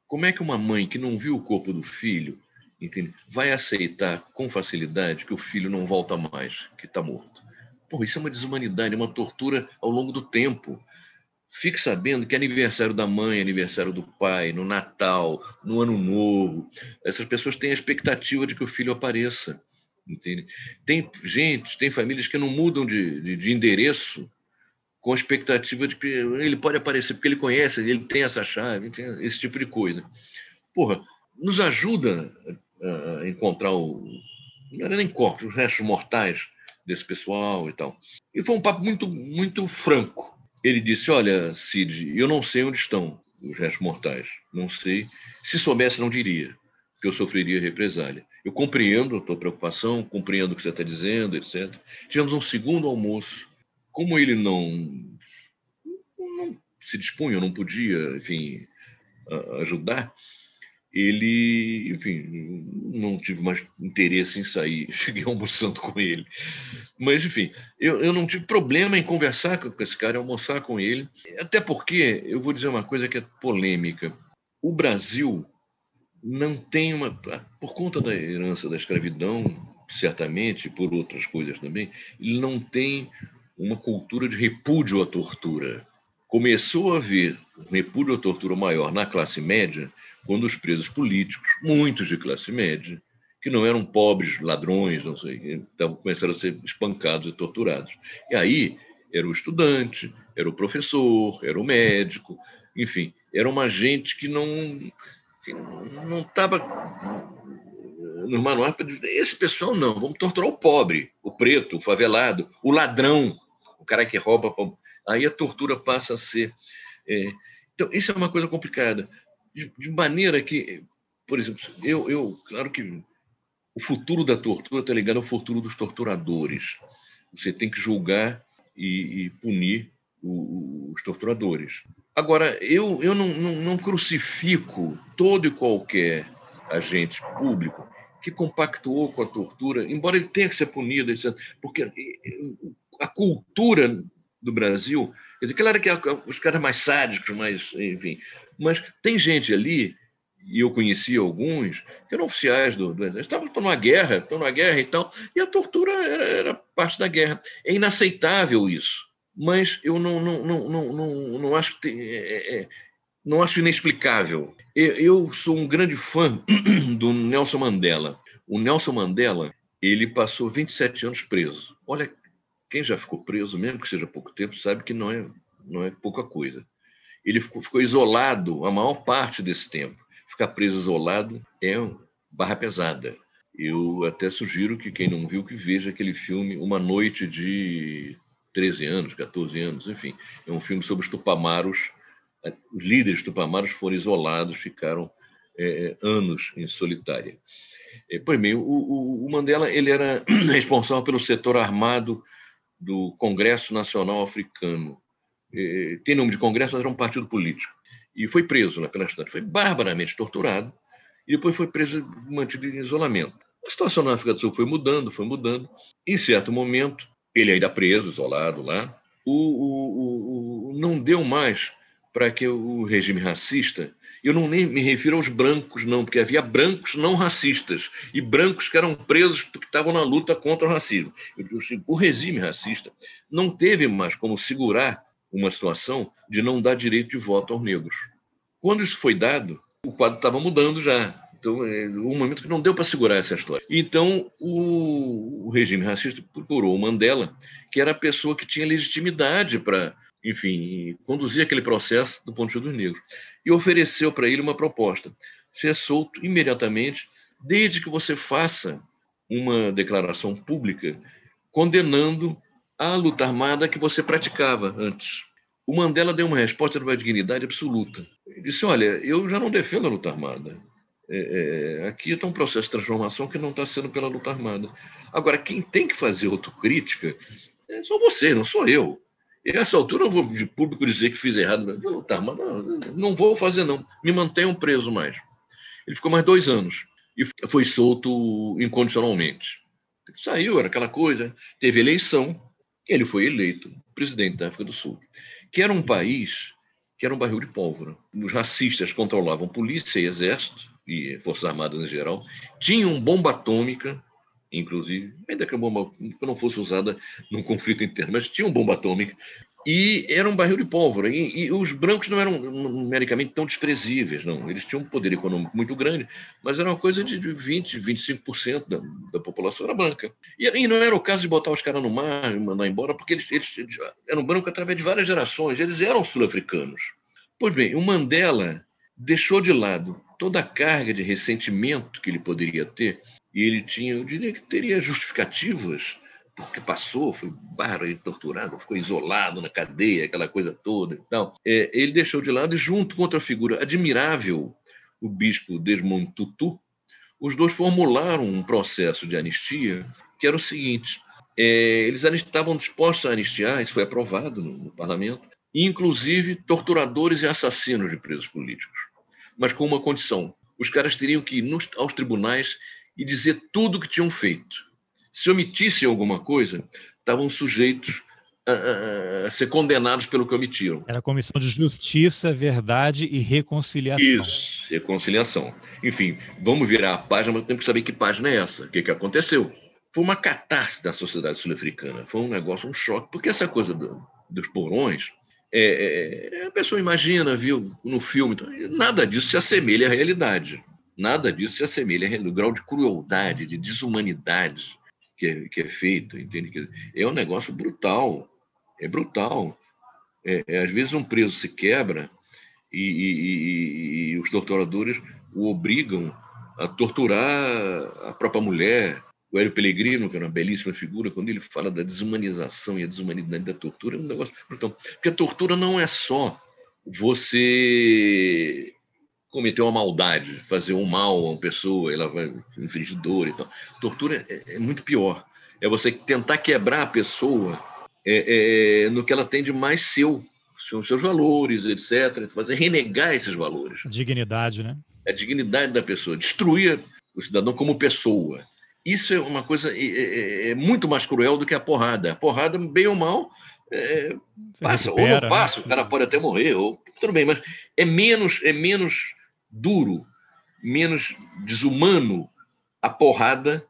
B: Como é que uma mãe que não viu o corpo do filho entende, vai aceitar com facilidade que o filho não volta mais, que está morto? Porra, isso é uma desumanidade, uma tortura ao longo do tempo. Fique sabendo que aniversário da mãe, aniversário do pai, no Natal, no Ano Novo, essas pessoas têm a expectativa de que o filho apareça. Entende? Tem gente, tem famílias que não mudam de, de, de endereço com a expectativa de que ele pode aparecer porque ele conhece, ele tem essa chave, tem esse tipo de coisa. Porra, nos ajuda a encontrar o. Não era nem corpos, os restos mortais desse pessoal e tal. E foi um papo muito, muito franco. Ele disse: Olha, Cid, eu não sei onde estão os restos mortais. Não sei. Se soubesse, não diria, que eu sofreria represália. Eu compreendo a tua preocupação, compreendo o que você está dizendo, etc. Tivemos um segundo almoço como ele não, não se dispunha, não podia, enfim, ajudar, ele, enfim, não tive mais interesse em sair, cheguei almoçando com ele. Mas, enfim, eu, eu não tive problema em conversar com esse cara, almoçar com ele, até porque, eu vou dizer uma coisa que é polêmica, o Brasil não tem uma, por conta da herança da escravidão, certamente, por outras coisas também, ele não tem uma cultura de repúdio à tortura. Começou a haver repúdio à tortura maior na classe média quando os presos políticos, muitos de classe média, que não eram pobres ladrões, não sei, estavam começando a ser espancados e torturados. E aí era o estudante, era o professor, era o médico, enfim, era uma gente que não não estava nos manuais para dizer, esse pessoal não, vamos torturar o pobre, o preto, o favelado, o ladrão, o cara que rouba. Aí a tortura passa a ser. É... então, isso é uma coisa complicada. De, maneira que, por exemplo, eu, eu, claro que o futuro da tortura está ligado ao futuro dos torturadores. Você tem que julgar e, e punir os torturadores. Agora, eu, eu não, não, não crucifico todo e qualquer agente público que compactuou com a tortura, embora ele tenha que ser punido, porque a cultura do Brasil. Quer dizer, claro que é os caras mais sádicos, mais, enfim. Mas tem gente ali, e eu conheci alguns, que eram oficiais do, do estavam numa guerra, estão numa guerra e tal, e a tortura era, era, parte da guerra. É inaceitável isso. Mas eu não, não, não, não, não, não acho que tem, é, é, não acho inexplicável. Eu sou um grande fã do Nelson Mandela. O Nelson Mandela, ele passou 27 anos preso. Olha, quem já ficou preso, mesmo que seja pouco tempo, sabe que não é, não é pouca coisa. Ele ficou, ficou isolado a maior parte desse tempo. Ficar preso isolado é barra pesada. Eu até sugiro que quem não viu que veja aquele filme Uma Noite de 13 anos, 14 anos, enfim. É um filme sobre os tupamaros os líderes tupamaros foram isolados, ficaram é, anos em solitária. É, pois bem, o, o, Mandela ele era responsável pelo setor armado do Congresso Nacional Africano. Tem nome de Congresso, mas era um partido político. E foi preso pela cidade. Foi barbaramente torturado e depois foi preso mantido em isolamento. A situação na África do Sul foi mudando, foi mudando. Em certo momento, ele ainda preso, isolado lá, o, o não deu mais para que o regime racista, eu não nem me refiro aos brancos, não, porque havia brancos não racistas e brancos que eram presos porque estavam na luta contra o racismo. O regime racista não teve mais como segurar uma situação de não dar direito de voto aos negros. Quando isso foi dado, o quadro estava mudando já. Então, é um momento que não deu para segurar essa história. Então, o, o regime racista procurou o Mandela, que era a pessoa que tinha legitimidade para enfim, conduzir aquele processo do ponto de vista dos negros. E ofereceu para ele uma proposta: ser solto imediatamente, desde que você faça uma declaração pública condenando a luta armada que você praticava antes. O Mandela deu uma resposta de uma dignidade absoluta. Ele disse: Olha, eu já não defendo a luta armada. É, é, aqui está um processo de transformação que não está sendo pela luta armada. Agora, quem tem que fazer autocrítica é só você, não sou eu. E nessa altura eu vou de público dizer que fiz errado. Não, tá, mas não, não vou fazer, não. Me mantenham preso mais. Ele ficou mais dois anos e foi solto incondicionalmente. Saiu, era aquela coisa. Teve eleição, ele foi eleito presidente da África do Sul, que era um país que era um barril de pólvora. Os racistas controlavam polícia e exército, e Forças Armadas em geral, tinham bomba atômica inclusive, ainda que a bomba não fosse usada num conflito interno, mas tinha uma bomba atômica, e era um barril de pólvora. E, e, os brancos não eram numericamente tão desprezíveis, não. Eles tinham um poder econômico muito grande, mas era uma coisa de 20%, 25% da, da população era branca. E, e, não era o caso de botar os caras no mar e mandar embora, porque eles, eles, eles eram brancos através de várias gerações, eles eram sul-africanos. Pois bem, o Mandela deixou de lado toda a carga de ressentimento que ele poderia ter e ele tinha, eu diria que teria justificativas, porque passou, foi barra e torturado, ficou isolado na cadeia, aquela coisa toda e tal. É, ele deixou de lado e, junto com outra figura admirável, o bispo Desmond Tutu, os dois formularam um processo de anistia que era o seguinte: é, eles estavam dispostos a anistiar, isso foi aprovado no, no parlamento, inclusive torturadores e assassinos de presos políticos, mas com uma condição: os caras teriam que ir nos, aos tribunais e dizer tudo o que tinham feito. Se omitissem alguma coisa, estavam sujeitos a, a, a, ser condenados pelo que omitiram.
A: Era a Comissão de Justiça, Verdade e Reconciliação.
B: Isso, reconciliação. Enfim, vamos virar a página, mas temos que saber que página é essa, o que, que aconteceu. Foi uma catástrofe da sociedade sul-africana, foi um negócio, um choque, porque essa coisa do, dos porões, é, é, a pessoa imagina, viu, no filme, então, nada disso se assemelha à realidade. Nada disso se assemelha ao grau de crueldade, de desumanidade que é, que é feito, entende? É um negócio brutal, é brutal. É, é, às vezes um preso se quebra e, e, e, os torturadores o obrigam a torturar a própria mulher. O Hélio Pellegrino, que é uma belíssima figura, quando ele fala da desumanização e a desumanidade da tortura, é um negócio brutal. Porque a tortura não é só você cometer uma maldade, fazer um mal a uma pessoa, ela vai infligir dor e tal. Tortura é, é muito pior. É você tentar quebrar a pessoa é, é, no que ela tem de mais seu, os seus valores, etc. Fazer renegar esses valores.
A: Dignidade, né?
B: A dignidade da pessoa, destruir o cidadão como pessoa. Isso é uma coisa é, é, é muito mais cruel do que a porrada. A porrada, bem ou mal, é, passa recupera, ou não passa, né? o cara pode até morrer, ou tudo bem, mas é menos, é menos duro, menos desumano a porrada,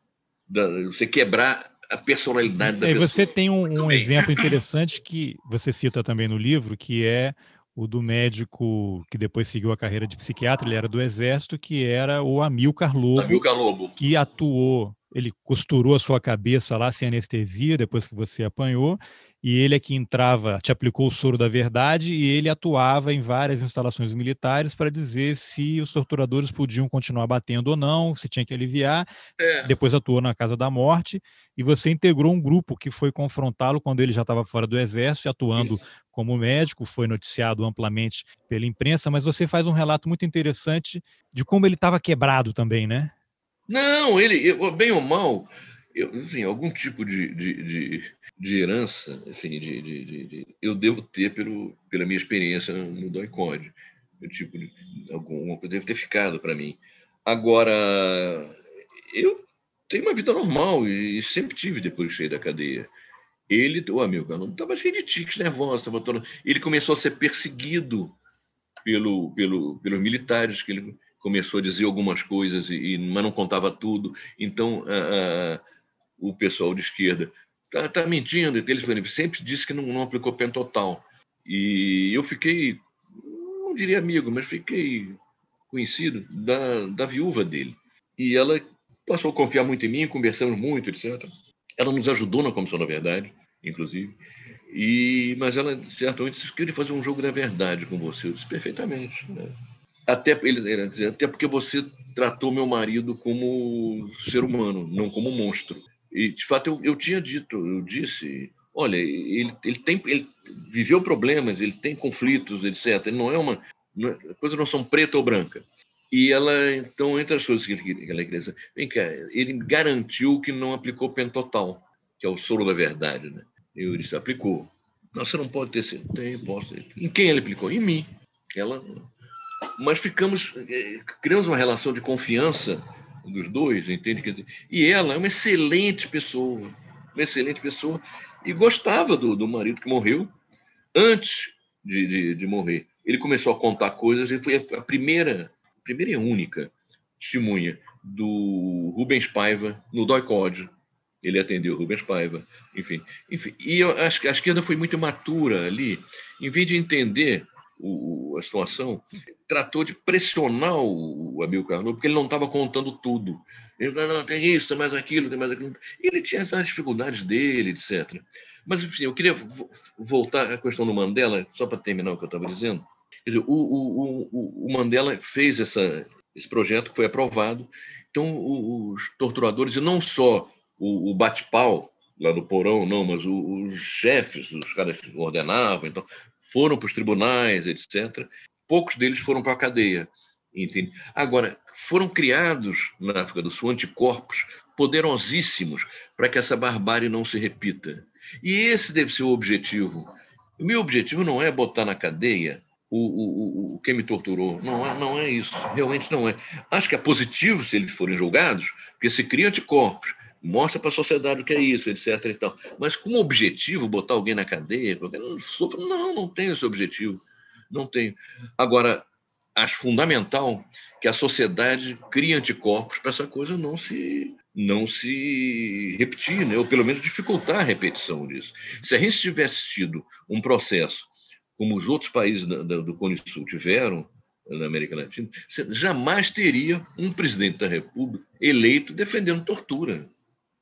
B: da, você quebrar a personalidade da
A: e
B: pessoa.
A: Você tem um, um exemplo interessante que você cita também no livro, que é o do médico que depois seguiu a carreira de psiquiatra, ele era do Exército, que era o Amilcar Lobo,
B: Amilcar Lobo.
A: que atuou, ele costurou a sua cabeça lá sem anestesia, depois que você apanhou, e ele é que entrava, te aplicou o soro da verdade, e ele atuava em várias instalações militares para dizer se os torturadores podiam continuar batendo ou não, se tinha que aliviar. É. Depois atuou na Casa da Morte, e você integrou um grupo que foi confrontá-lo quando ele já estava fora do Exército, atuando Isso. como médico, foi noticiado amplamente pela imprensa, mas você faz um relato muito interessante de como ele estava quebrado também, né?
B: Não, ele, bem ou mal, eu, enfim, algum tipo de, de, de, de herança, enfim, de, de, de, eu devo ter pelo, pela minha experiência no DOI-CODE. Tipo, alguma coisa deve ter ficado para mim. Agora, eu tenho uma vida normal e sempre tive depois de sair da cadeia. Ele, o amigo, não estava cheio de tiques nervosos, tava todo... ele começou a ser perseguido pelo, pelo, pelos militares, que ele começou a dizer algumas coisas, e, mas não contava tudo. Então, a, o pessoal de esquerda está tá mentindo, eles sempre disse que não, não aplicou pena total. E eu fiquei, não diria amigo, mas fiquei conhecido da, da viúva dele. E ela passou a confiar muito em mim, conversamos muito, etc. Ela nos ajudou na comissão da verdade, inclusive. E, mas ela, certamente, disse: queria fazer um jogo da verdade com você. Eu disse: perfeitamente. Né? Até, ele, ele até porque você tratou meu marido como ser humano, não como monstro. E, de fato, eu, eu tinha dito, eu disse, olha, ele, ele tem, ele viveu problemas, ele tem conflitos, etc. Ele não é uma, não é, coisas não são preta ou branca. E ela, então, entre as coisas que, ele, que ela queria dizer, vem cá, ele garantiu que não aplicou pentotal, que é o soro da verdade, né? Eu disse, aplicou. Não, você não pode ter sido. Tem, posso. Em quem ele aplicou? Em mim. Ela. Mas ficamos, eh, criamos uma relação de confiança dos dois, entende? E ela é uma excelente pessoa, uma excelente pessoa, e gostava do, do marido que morreu antes de, de, de morrer. Ele começou a contar coisas, e foi a primeira, primeira e única testemunha do Rubens Paiva no Dói Código. Ele atendeu Rubens Paiva, enfim. enfim. E eu acho que a esquerda foi muito matura ali, em vez de entender o, a situação, tratou de pressionar o, o Amilcar Lobo, porque ele não estava contando tudo. Ele não, não, tem isso, tem mais aquilo, tem mais aquilo. Ele tinha as dificuldades dele, etc. Mas, enfim, eu queria voltar à questão do Mandela, só para terminar o que eu estava dizendo. Dizer, o, o, o, Mandela fez essa, esse projeto que foi aprovado. Então, os torturadores, e não só o, o bate-pau lá do porão, não, mas os chefes, os caras ordenavam, então, foram para os tribunais, etc. Poucos deles foram para a cadeia. Entende? Agora, foram criados na África do Sul anticorpos poderosíssimos para que essa barbárie não se repita. E esse deve ser o objetivo. O meu objetivo não é botar na cadeia o, o, o, quem me torturou. Não é, não é isso. Realmente não é. acho que é positivo se eles forem julgados, porque se cria anticorpos mostra para a sociedade o que é isso, etc. E tal. Mas com o objetivo, botar alguém na cadeia, não não, não tenho esse objetivo. Não tenho. Agora, acho fundamental que a sociedade crie anticorpos para essa coisa não se não se repetir, né? ou pelo menos dificultar a repetição disso. Se a gente tivesse tido um processo como os outros países do Cone Sul tiveram, na América Latina, jamais teria um presidente da República eleito defendendo tortura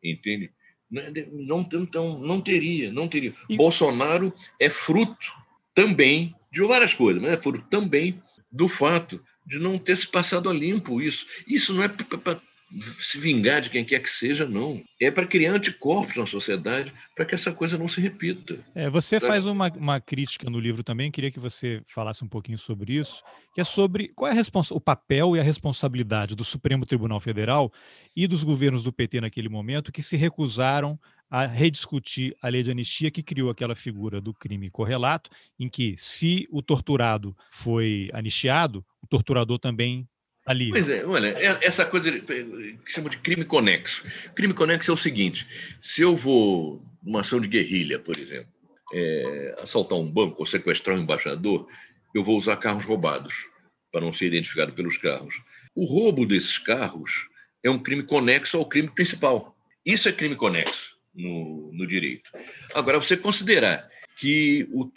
B: entende? Não, não, não teria, não teria. E... Bolsonaro é fruto também de várias coisas, mas é fruto também do fato de não ter se passado a limpo isso. Isso não é para se vingar de quem quer que seja, não. É para criar anticorpos na sociedade para que essa coisa não se repita.
A: É, você sabe? faz uma, uma crítica no livro também, queria que você falasse um pouquinho sobre isso, que é sobre qual é o papel e a responsabilidade do Supremo Tribunal Federal e dos governos do PT naquele momento que se recusaram a rediscutir a lei de anistia que criou aquela figura do crime correlato, em que se o torturado foi anistiado, o torturador também ali.
B: Pois é, olha, é, essa coisa que chama de crime conexo. Crime conexo é o seguinte: se eu vou numa ação de guerrilha, por exemplo, é, assaltar um banco ou sequestrar um embaixador, eu vou usar carros roubados, para não ser identificado pelos carros. O roubo desses carros é um crime conexo ao crime principal. Isso é crime conexo no, no direito. Agora, você considerar que o,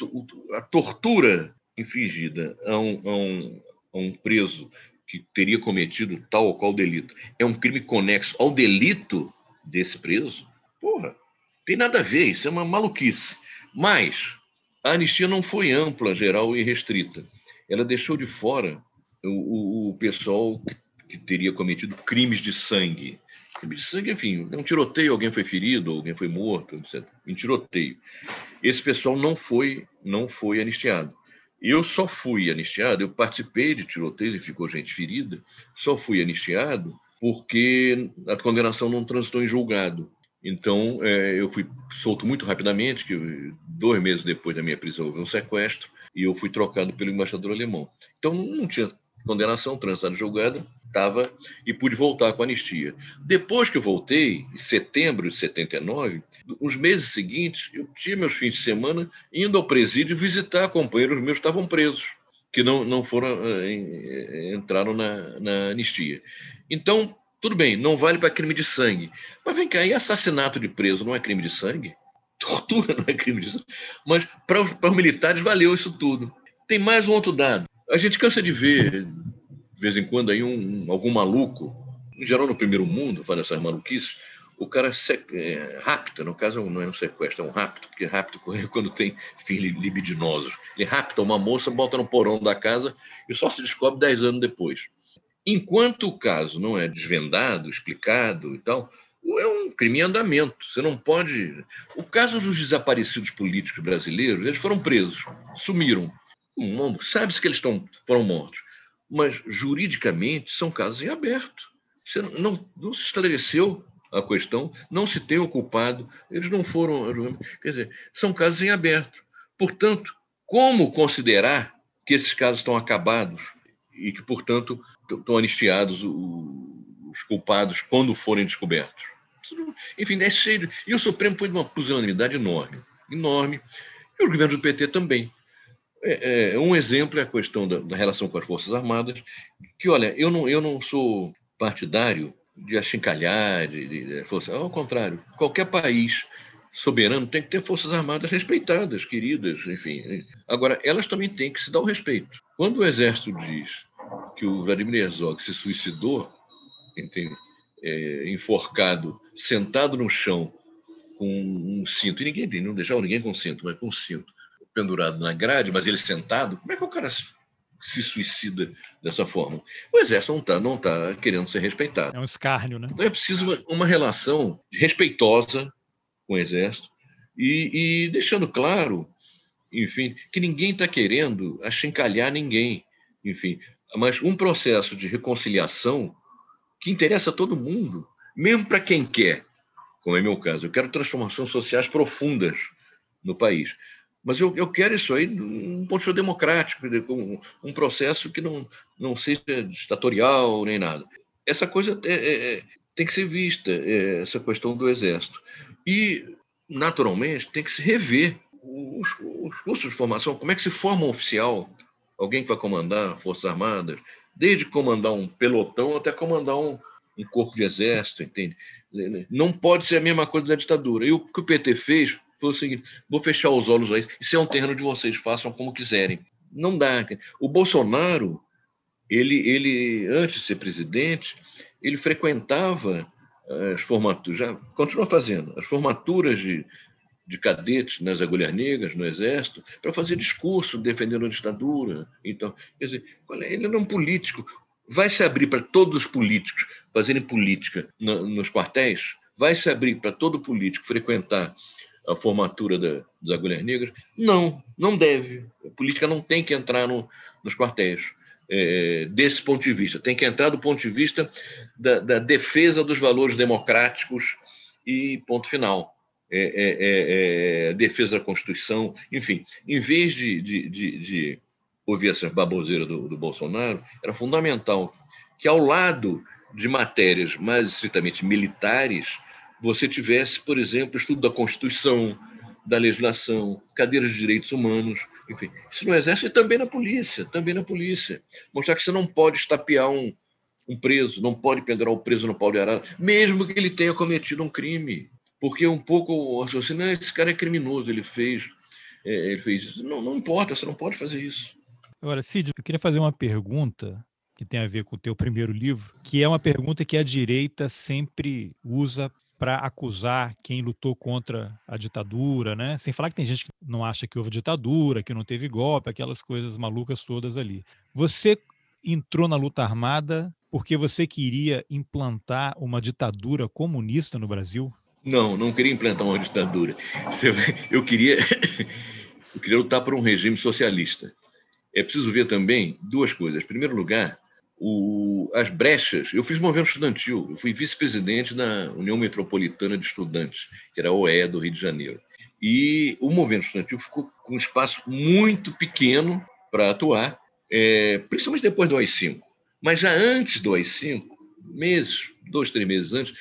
B: a tortura infligida a um, a, um, a um preso que teria cometido tal ou qual delito é um crime conexo ao delito desse preso, porra, tem nada a ver, isso é uma maluquice. Mas a anistia não foi ampla, geral e restrita. Ela deixou de fora o, o, o pessoal que teria cometido crimes de sangue. Crime de sangue, enfim, um tiroteio, alguém foi ferido, alguém foi morto, etc. Em tiroteio. Esse pessoal não foi, não foi anistiado. Eu só fui anistiado, eu participei de tiroteio e ficou gente ferida, só fui anistiado porque a condenação não transitou em julgado. Então, é, eu fui solto muito rapidamente, que dois meses depois da minha prisão houve um sequestro, e eu fui trocado pelo embaixador alemão. Então, não tinha condenação, transitada julgada, estava e pude voltar com anistia. Depois que eu voltei, em setembro de 79, os meses seguintes, eu tinha meus fins de semana indo ao presídio visitar companheiros meus que estavam presos, que não, não foram, eh, entraram na, na anistia. Então, tudo bem, não vale para crime de sangue. Mas vem cá, e assassinato de preso não é crime de sangue? Tortura não é crime de sangue. Mas para os, para os militares valeu isso tudo. Tem mais um outro dado. A gente cansa de ver, de vez em quando, aí um, algum maluco, em geral no primeiro mundo, faz essas maluquices, o cara é, rapta, no caso não é um sequestro, é um rapto, porque rapto é quando tem fins libidinosos. Ele rapta uma moça, bota no porão da casa e só se descobre dez anos depois. Enquanto o caso não é desvendado, explicado e tal, é um crime em andamento. Você não pode. O caso dos desaparecidos políticos brasileiros, eles foram presos, sumiram. Sabe-se que eles estão, foram mortos. Mas, juridicamente, são casos em aberto. Você não, não se esclareceu a questão, não se tem o culpado, eles não foram. Quer dizer, são casos em aberto. Portanto, como considerar que esses casos estão acabados e que, portanto, estão anistiados os culpados quando forem descobertos. Enfim, é cheio. E o Supremo foi de uma pusilanimidade enorme, enorme. E os governos do PT também. É, é, um exemplo é a questão da, da, relação com as Forças Armadas, que, olha, eu não, eu não sou partidário de achincalhar, de, de, de força. Ao contrário, qualquer país soberano tem que ter forças armadas respeitadas, queridas, enfim. Agora, elas também têm que se dar o respeito. Quando o exército diz que o Vladimir Herzog se suicidou, entende? É, enforcado, sentado no chão com um cinto, e ninguém não deixava ninguém com cinto, mas com um cinto pendurado na grade, mas ele sentado, como é que o cara se suicida dessa forma? O exército não está não tá querendo ser respeitado.
A: É um escárnio, né?
B: Então é preciso uma, uma relação respeitosa com o exército e, e deixando claro, enfim, que ninguém está querendo achincalhar ninguém. Enfim, mas um processo de reconciliação que interessa a todo mundo, mesmo para quem quer, como é meu caso. Eu quero transformações sociais profundas no país. Mas eu, eu quero isso aí um ponto democrático, um, um processo que não, não seja ditatorial nem nada. Essa coisa é, é, é, tem que ser vista, é, essa questão do Exército. E, naturalmente, tem que se rever os, os cursos de formação, como é que se forma um oficial, alguém que vai comandar Forças Armadas, desde comandar um pelotão até comandar um, um corpo de exército, entende? Não pode ser a mesma coisa da ditadura. E o que o PT fez foi o seguinte: vou fechar os olhos aí, isso é um terreno de vocês, façam como quiserem. Não dá. O Bolsonaro, ele, ele antes de ser presidente, ele frequentava as formaturas, já continua fazendo, as formaturas de, de cadetes nas agulhas negras, no Exército, para fazer discurso defendendo a ditadura. Então, quer dizer, é? ele era um político. Vai se abrir para todos os políticos fazerem política nos quartéis? Vai se abrir para todo político frequentar a formatura da, das agulhas negras? Não, não deve. A política não tem que entrar no, nos quartéis. É, desse ponto de vista. Tem que entrar do ponto de vista da, da defesa dos valores democráticos e ponto final é, é, é, é, defesa da Constituição, enfim, em vez de, de, de, de ouvir essas baboseiras do, do, Bolsonaro, era fundamental que, ao lado de matérias mais estritamente militares, você tivesse, por exemplo, estudo da Constituição, da legislação, cadeiras de direitos humanos, enfim. Isso no Exército e também na polícia, também na polícia. Mostrar que você não pode estapear um, um preso, não pode pendurar o preso no pau de arara, mesmo que ele tenha cometido um crime. Porque um pouco o raciocínio, esse cara é criminoso, ele fez, é, ele fez isso. Não, não importa, você não pode fazer isso.
A: Agora, Cid, eu queria fazer uma pergunta que tem a ver com o teu primeiro livro, que é uma pergunta que a direita sempre usa para acusar quem lutou contra a ditadura, né? Sem falar que tem gente que não acha que houve ditadura, que não teve golpe, aquelas coisas malucas todas ali. Você entrou na luta armada porque você queria implantar uma ditadura comunista no Brasil?
B: Não, não queria implantar uma ditadura. Eu queria, eu queria lutar por um regime socialista. É preciso ver também duas coisas. Em primeiro lugar, o, as brechas. Eu fiz movimento estudantil, eu fui vice-presidente da União Metropolitana de Estudantes, que era a OE do Rio de Janeiro. E o movimento estudantil ficou com um espaço muito pequeno para atuar, é, principalmente depois do AI-5. Mas já antes do AI-5, meses, dois, três meses antes,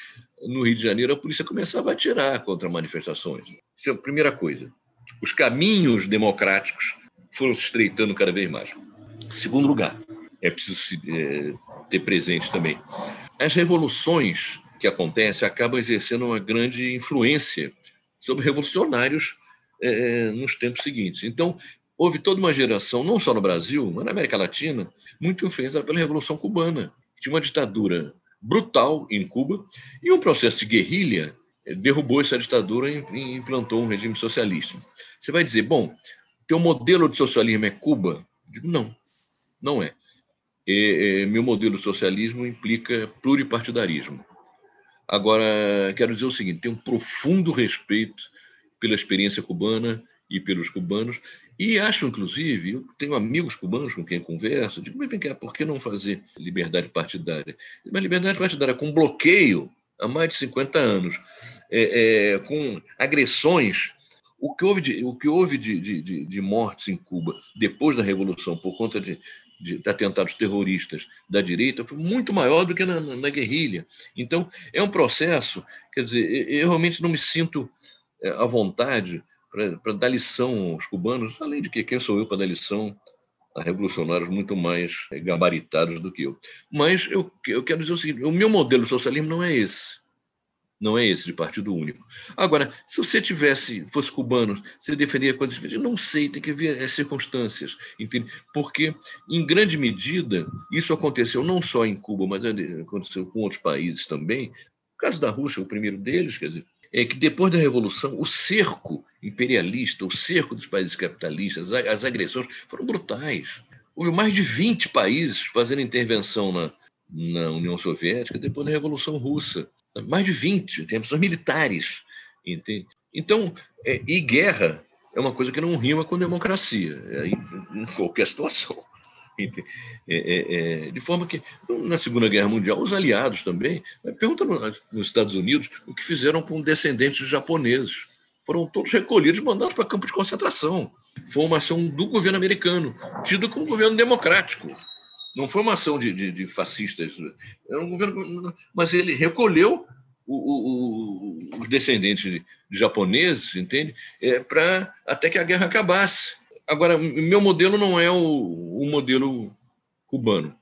B: no Rio de Janeiro, a polícia começava a atirar contra manifestações. Isso é a primeira coisa. Os caminhos democráticos foram se estreitando cada vez mais. Segundo lugar, é preciso é, ter presente também. As revoluções que acontecem acabam exercendo uma grande influência sobre revolucionários é, nos tempos seguintes. Então, houve toda uma geração, não só no Brasil, mas na América Latina, muito influenciada pela Revolução Cubana. Tinha uma ditadura brutal em Cuba e um processo de guerrilha é, derrubou essa ditadura e implantou um regime socialista. Você vai dizer, bom, teu modelo de socialismo é Cuba? Eu digo, não, não é. E, e, meu modelo de socialismo implica pluripartidarismo. Agora, quero dizer o seguinte: tenho um profundo respeito pela experiência cubana e pelos cubanos, e acho, inclusive, eu tenho amigos cubanos com quem converso, digo, mas vem cá, por que não fazer liberdade partidária? Mas liberdade partidária com bloqueio há mais de 50 anos, é, é, com agressões. O que houve, de, o que houve de, de, de mortes em Cuba depois da Revolução por conta de de, atentados terroristas da direita foi muito maior do que na, na, guerrilha. Então, é um processo, quer dizer, eu realmente não me sinto é, à vontade para dar lição aos cubanos, além de que quem sou eu para dar lição a revolucionários muito mais gabaritados do que eu. Mas eu, eu quero dizer o seguinte: o meu modelo de socialismo não é esse não é esse de partido único. Agora, se você tivesse, fosse cubano, você defenderia vezes? Não sei, tem que ver as circunstâncias, entende? Porque, em grande medida, isso aconteceu não só em Cuba, mas aconteceu com outros países também. O caso da Rússia, o primeiro deles, quer dizer, é que depois da Revolução, o cerco imperialista, o cerco dos países capitalistas, as agressões foram brutais. Houve mais de 20 países fazendo intervenção na, na União Soviética depois da Revolução Russa mais de 20, tem pessoas militares. Entende? Então, é, e guerra é uma coisa que não rima com democracia, é, em qualquer situação. É, é, é, de forma que, na Segunda Guerra Mundial, os aliados também, pergunta nos Estados Unidos o que fizeram com descendentes japoneses. Foram todos recolhidos e mandados para campos de concentração. Foi uma ação do governo americano, tido como governo democrático. Não foi uma ação de, de, de fascistas. Era um governo, mas ele recolheu o, o, os descendentes de, de japoneses, entende? É, para até que a guerra acabasse. Agora, meu modelo não é o, o modelo cubano.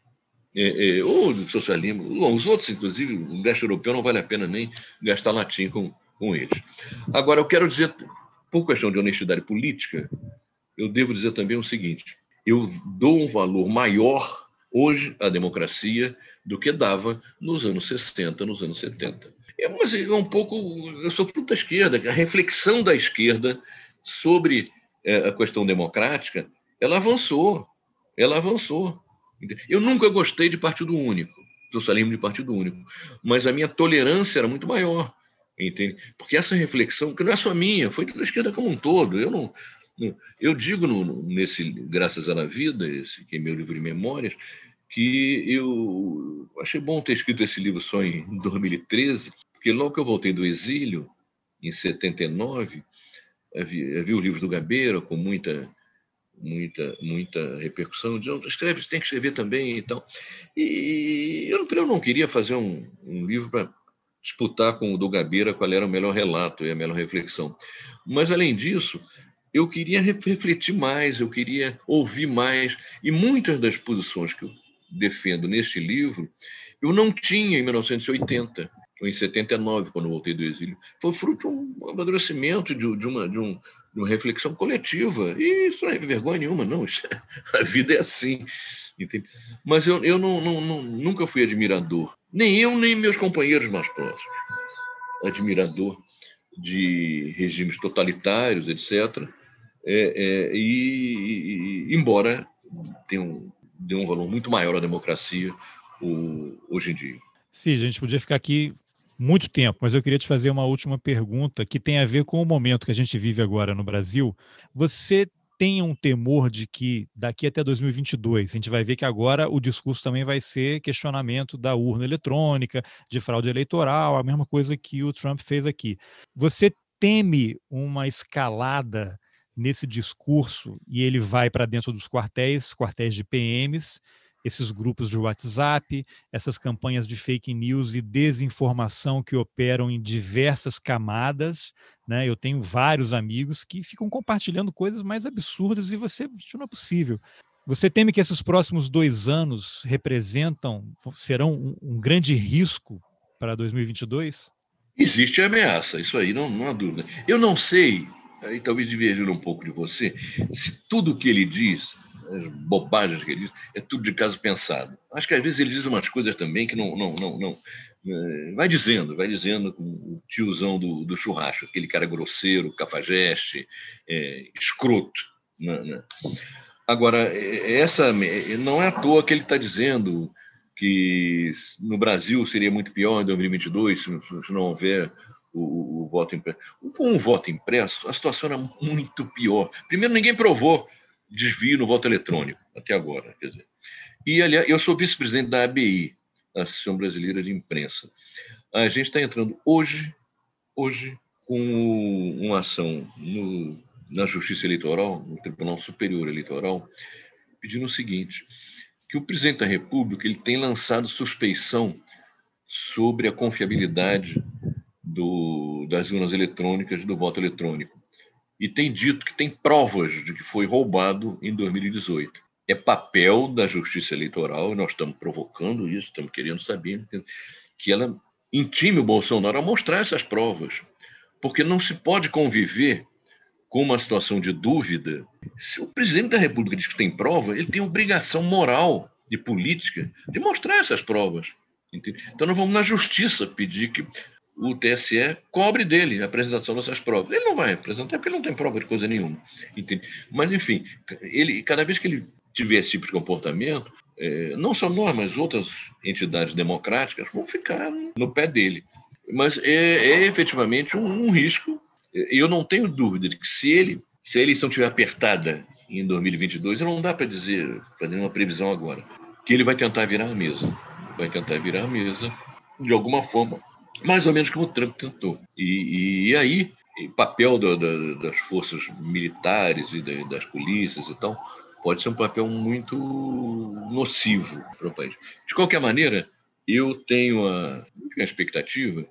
B: É, é, ou do socialismo, Bom, os outros, inclusive, o leste europeu, não vale a pena nem gastar latim com, com eles. Agora, eu quero dizer, por questão de honestidade política, eu devo dizer também o seguinte: eu dou um valor maior hoje à democracia do que dava nos anos 60, nos anos 70. É, mas é um pouco. Eu sou fruto da esquerda, a reflexão da esquerda sobre é, a questão democrática, ela avançou. Ela avançou. Eu nunca gostei de partido único, socialismo de partido único, mas a minha tolerância era muito maior. Entende? Porque essa reflexão, que não é só minha, foi da esquerda como um todo. Eu não, eu digo no, nesse Graças à Vida, esse que é meu livro de memórias, que eu achei bom ter escrito esse livro só em 2013, porque logo que eu voltei do exílio, em 79, havia, o livro do Gabeira com muita muita muita repercussão de escreve tem que escrever também e tal e eu, eu não queria fazer um, um livro para disputar com o do Gabeira qual era o melhor relato e a melhor reflexão. Mas, além disso, eu queria refletir mais, eu queria ouvir mais, e muitas das posições que eu defendo neste livro, eu não tinha em 1980 ou em 79, quando voltei do exílio. Foi fruto de um amadurecimento, de, de, uma, de, um, de uma reflexão coletiva. E isso não é vergonha nenhuma, não. A vida é assim. Entende? Mas eu, eu não, não, não, nunca fui admirador, nem eu, nem meus companheiros mais próximos, admirador de regimes totalitários, etc. É, é, e, e, embora tenha um, dê um valor muito maior à democracia o, hoje em dia.
A: Sim, a gente podia ficar aqui muito tempo, mas eu queria te fazer uma última pergunta que tem a ver com o momento que a gente vive agora no Brasil. Você tem um temor de que daqui até 2022 a gente vai ver que agora o discurso também vai ser questionamento da urna eletrônica, de fraude eleitoral, a mesma coisa que o Trump fez aqui. Você teme uma escalada nesse discurso e ele vai para dentro dos quartéis, quartéis de PMs, esses grupos de WhatsApp, essas campanhas de fake news e desinformação que operam em diversas camadas. Né? Eu tenho vários amigos que ficam compartilhando coisas mais absurdas e você, isso não é possível. Você teme que esses próximos dois anos representam, serão um, um grande risco para 2022?
B: Existe ameaça, isso aí, não, não há dúvida. Eu não sei, aí talvez divergir um pouco de você, se tudo que ele diz as bobagens que ele diz, é tudo de caso pensado. Acho que às vezes ele diz umas coisas também que não. não, não, não é, vai dizendo, vai dizendo com o tiozão do, do churrasco, aquele cara grosseiro, cafajeste, é, escroto. Né, né? Agora, é, essa não é à toa que ele está dizendo que no Brasil seria muito pior em 2022 se não houver o, o, voto impresso. Com o voto impresso, a situação era muito pior. Primeiro, ninguém provou desvio no voto eletrônico, até agora. Quer dizer. E, aliás, eu sou vice-presidente da ABI, Associação Brasileira de Imprensa. A gente está entrando hoje, hoje com uma ação no, na Justiça Eleitoral, no Tribunal Superior Eleitoral, pedindo o seguinte, que o presidente da República ele tem lançado suspeição sobre a confiabilidade do, das urnas eletrônicas do voto eletrônico e tem dito que tem provas de que foi roubado em 2018. É papel da Justiça Eleitoral, nós estamos provocando isso, estamos querendo saber, que ela intime o Bolsonaro a mostrar essas provas. Porque não se pode conviver com uma situação de dúvida. Se o presidente da República diz que tem prova, ele tem obrigação moral e política de mostrar essas provas. Então, nós vamos na justiça pedir que o TSE cobre dele a apresentação dessas provas. Ele não vai apresentar porque ele não tem prova de coisa nenhuma. Entende? Mas, enfim, ele, cada vez que ele tiver esse tipo de comportamento, é, não só nós, mas outras entidades democráticas vão ficar no pé dele. Mas é, é efetivamente um, um risco. E eu não tenho dúvida de que se ele, se a eleição estiver apertada em 2022, não dá para dizer, fazer uma previsão agora, que ele vai tentar virar a mesa. Vai tentar virar a mesa de alguma forma mais ou menos como o Trump tentou. E, e aí, o papel do, das forças militares e das polícias e tal pode ser um papel muito nocivo para o país. De qualquer maneira, eu tenho a, a expectativa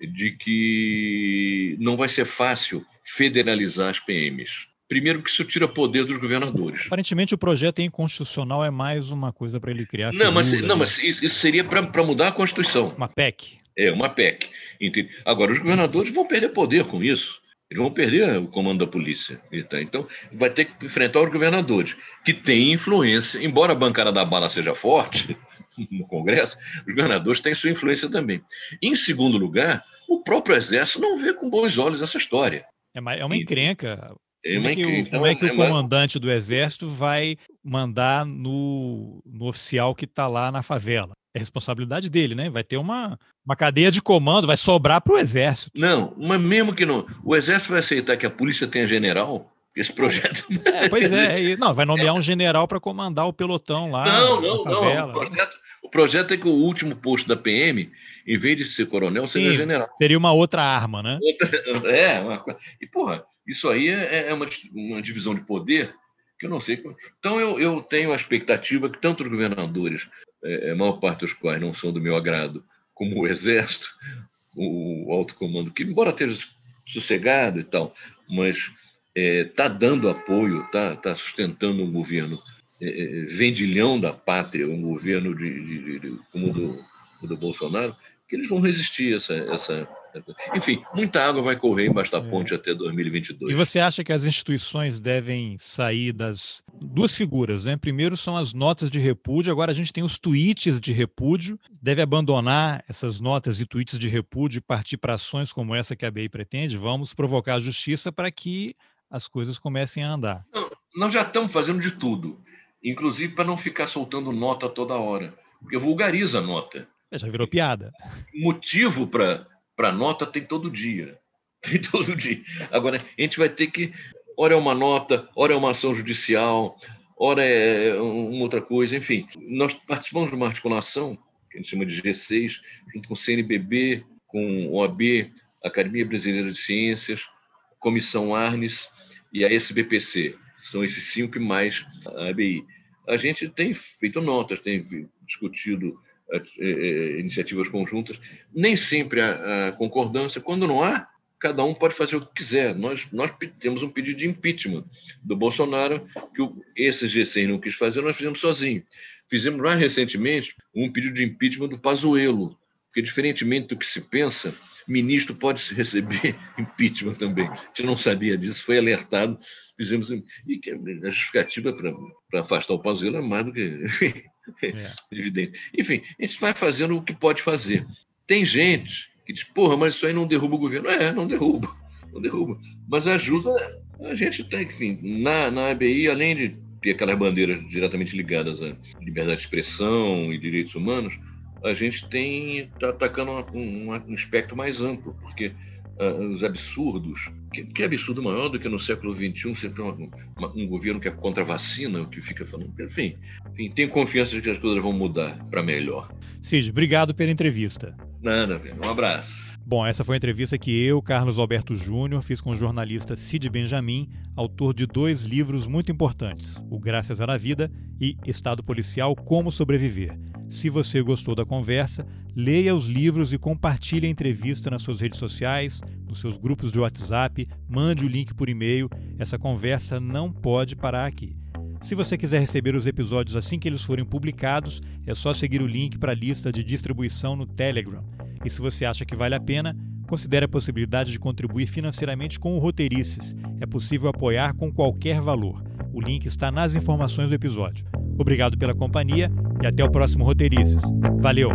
B: de que não vai ser fácil federalizar as PMs. Primeiro que isso tira poder dos governadores.
A: Aparentemente o projeto inconstitucional é mais uma coisa para ele criar.
B: Não, mas, não, mas isso, isso seria para mudar a Constituição.
A: Uma PEC.
B: É uma PEC. Entende? Agora, os governadores vão perder poder com isso. Eles vão perder o comando da polícia. Então, vai ter que enfrentar os governadores, que têm influência, embora a bancada da bala seja forte no Congresso, os governadores têm sua influência também. Em segundo lugar, o próprio Exército não vê com bons olhos essa história.
A: É uma, é uma encrenca. É como é que, o, então, como é que o comandante do Exército vai mandar no, no oficial que está lá na favela? É responsabilidade dele, né? Vai ter uma, uma cadeia de comando, vai sobrar para o Exército.
B: Não, mas mesmo que não. O Exército vai aceitar que a polícia tenha general? Esse projeto.
A: É, pois é, não, vai nomear um general para comandar o pelotão lá.
B: Não, não, não. O projeto, o projeto é que o último posto da PM, em vez de ser coronel, seja Sim, general.
A: Seria uma outra arma, né?
B: Outra, é, uma, e porra, isso aí é, é uma, uma divisão de poder que eu não sei. Então eu, eu tenho a expectativa que tanto os governadores é, a maior parte dos quais não são do meu agrado, como o Exército, o, o alto comando, que embora esteja sossegado e tal, mas está é, dando apoio, está tá sustentando um governo é, é, vendilhão da pátria, um governo de, de, de como o do, do Bolsonaro, que eles vão resistir essa, essa. Enfim, muita água vai correr embaixo da é. ponte é. até 2022.
A: E você acha que as instituições devem sair das duas figuras, né? Primeiro são as notas de repúdio, agora a gente tem os tweets de repúdio. Deve abandonar essas notas e tweets de repúdio e partir para ações como essa que a BI pretende? Vamos provocar a justiça para que as coisas comecem a andar.
B: Não, nós já estamos fazendo de tudo, inclusive para não ficar soltando nota toda hora, porque vulgariza a nota.
A: É, já virou piada.
B: Motivo para nota tem todo dia. Tem todo dia. Agora, a gente vai ter que. Ora é uma nota, ora é uma ação judicial, ora é uma outra coisa, enfim. Nós participamos de uma articulação, que a gente chama de G6, junto com o CNBB, com OAB, Academia Brasileira de Ciências, Comissão Arnes e a SBPC. São esses cinco mais a ABI. A gente tem feito notas, tem discutido iniciativas conjuntas, nem sempre há, concordância. Quando não há, cada um pode fazer o que quiser. Nós, nós temos um pedido de impeachment do Bolsonaro, que esse G6 não quis fazer, nós fizemos sozinho. Fizemos mais recentemente um pedido de impeachment do Pazuello, porque, diferentemente do que se pensa, ministro pode receber impeachment também. A gente não sabia disso, foi alertado, fizemos. E a justificativa para afastar o Pazuello é mais do que é. evidente. Enfim, a gente vai fazendo o que pode fazer. Tem gente que diz, porra, mas isso aí não derruba o governo. É, não derruba, não derruba. Mas ajuda, a gente tem, enfim, na, na ABI, além de ter aquelas bandeiras diretamente ligadas à liberdade de expressão e direitos humanos, a gente tem está atacando um, um, espectro mais amplo, porque uh, os absurdos, que, que, absurdo maior do que no século XXI você tem uma, uma, um governo que é contra a vacina, que fica falando, enfim, enfim tem confiança de que as coisas vão mudar para melhor.
A: Cid, obrigado pela entrevista.
B: Nada, velho. Um abraço.
A: Bom, essa foi a entrevista que eu, Carlos Alberto Júnior, fiz com o jornalista Cid Benjamin, autor de dois livros muito importantes, O Graças à Vida e Estado Policial Como Sobreviver. Se você gostou da conversa, leia os livros e compartilhe a entrevista nas suas redes sociais, nos seus grupos de WhatsApp, mande o link por e-mail. Essa conversa não pode parar aqui. Se você quiser receber os episódios assim que eles forem publicados, é só seguir o link para a lista de distribuição no Telegram. E se você acha que vale a pena, considere a possibilidade de contribuir financeiramente com o Roteirices. É possível apoiar com qualquer valor. O link está nas informações do episódio. Obrigado pela companhia e até o próximo Roteirices. Valeu!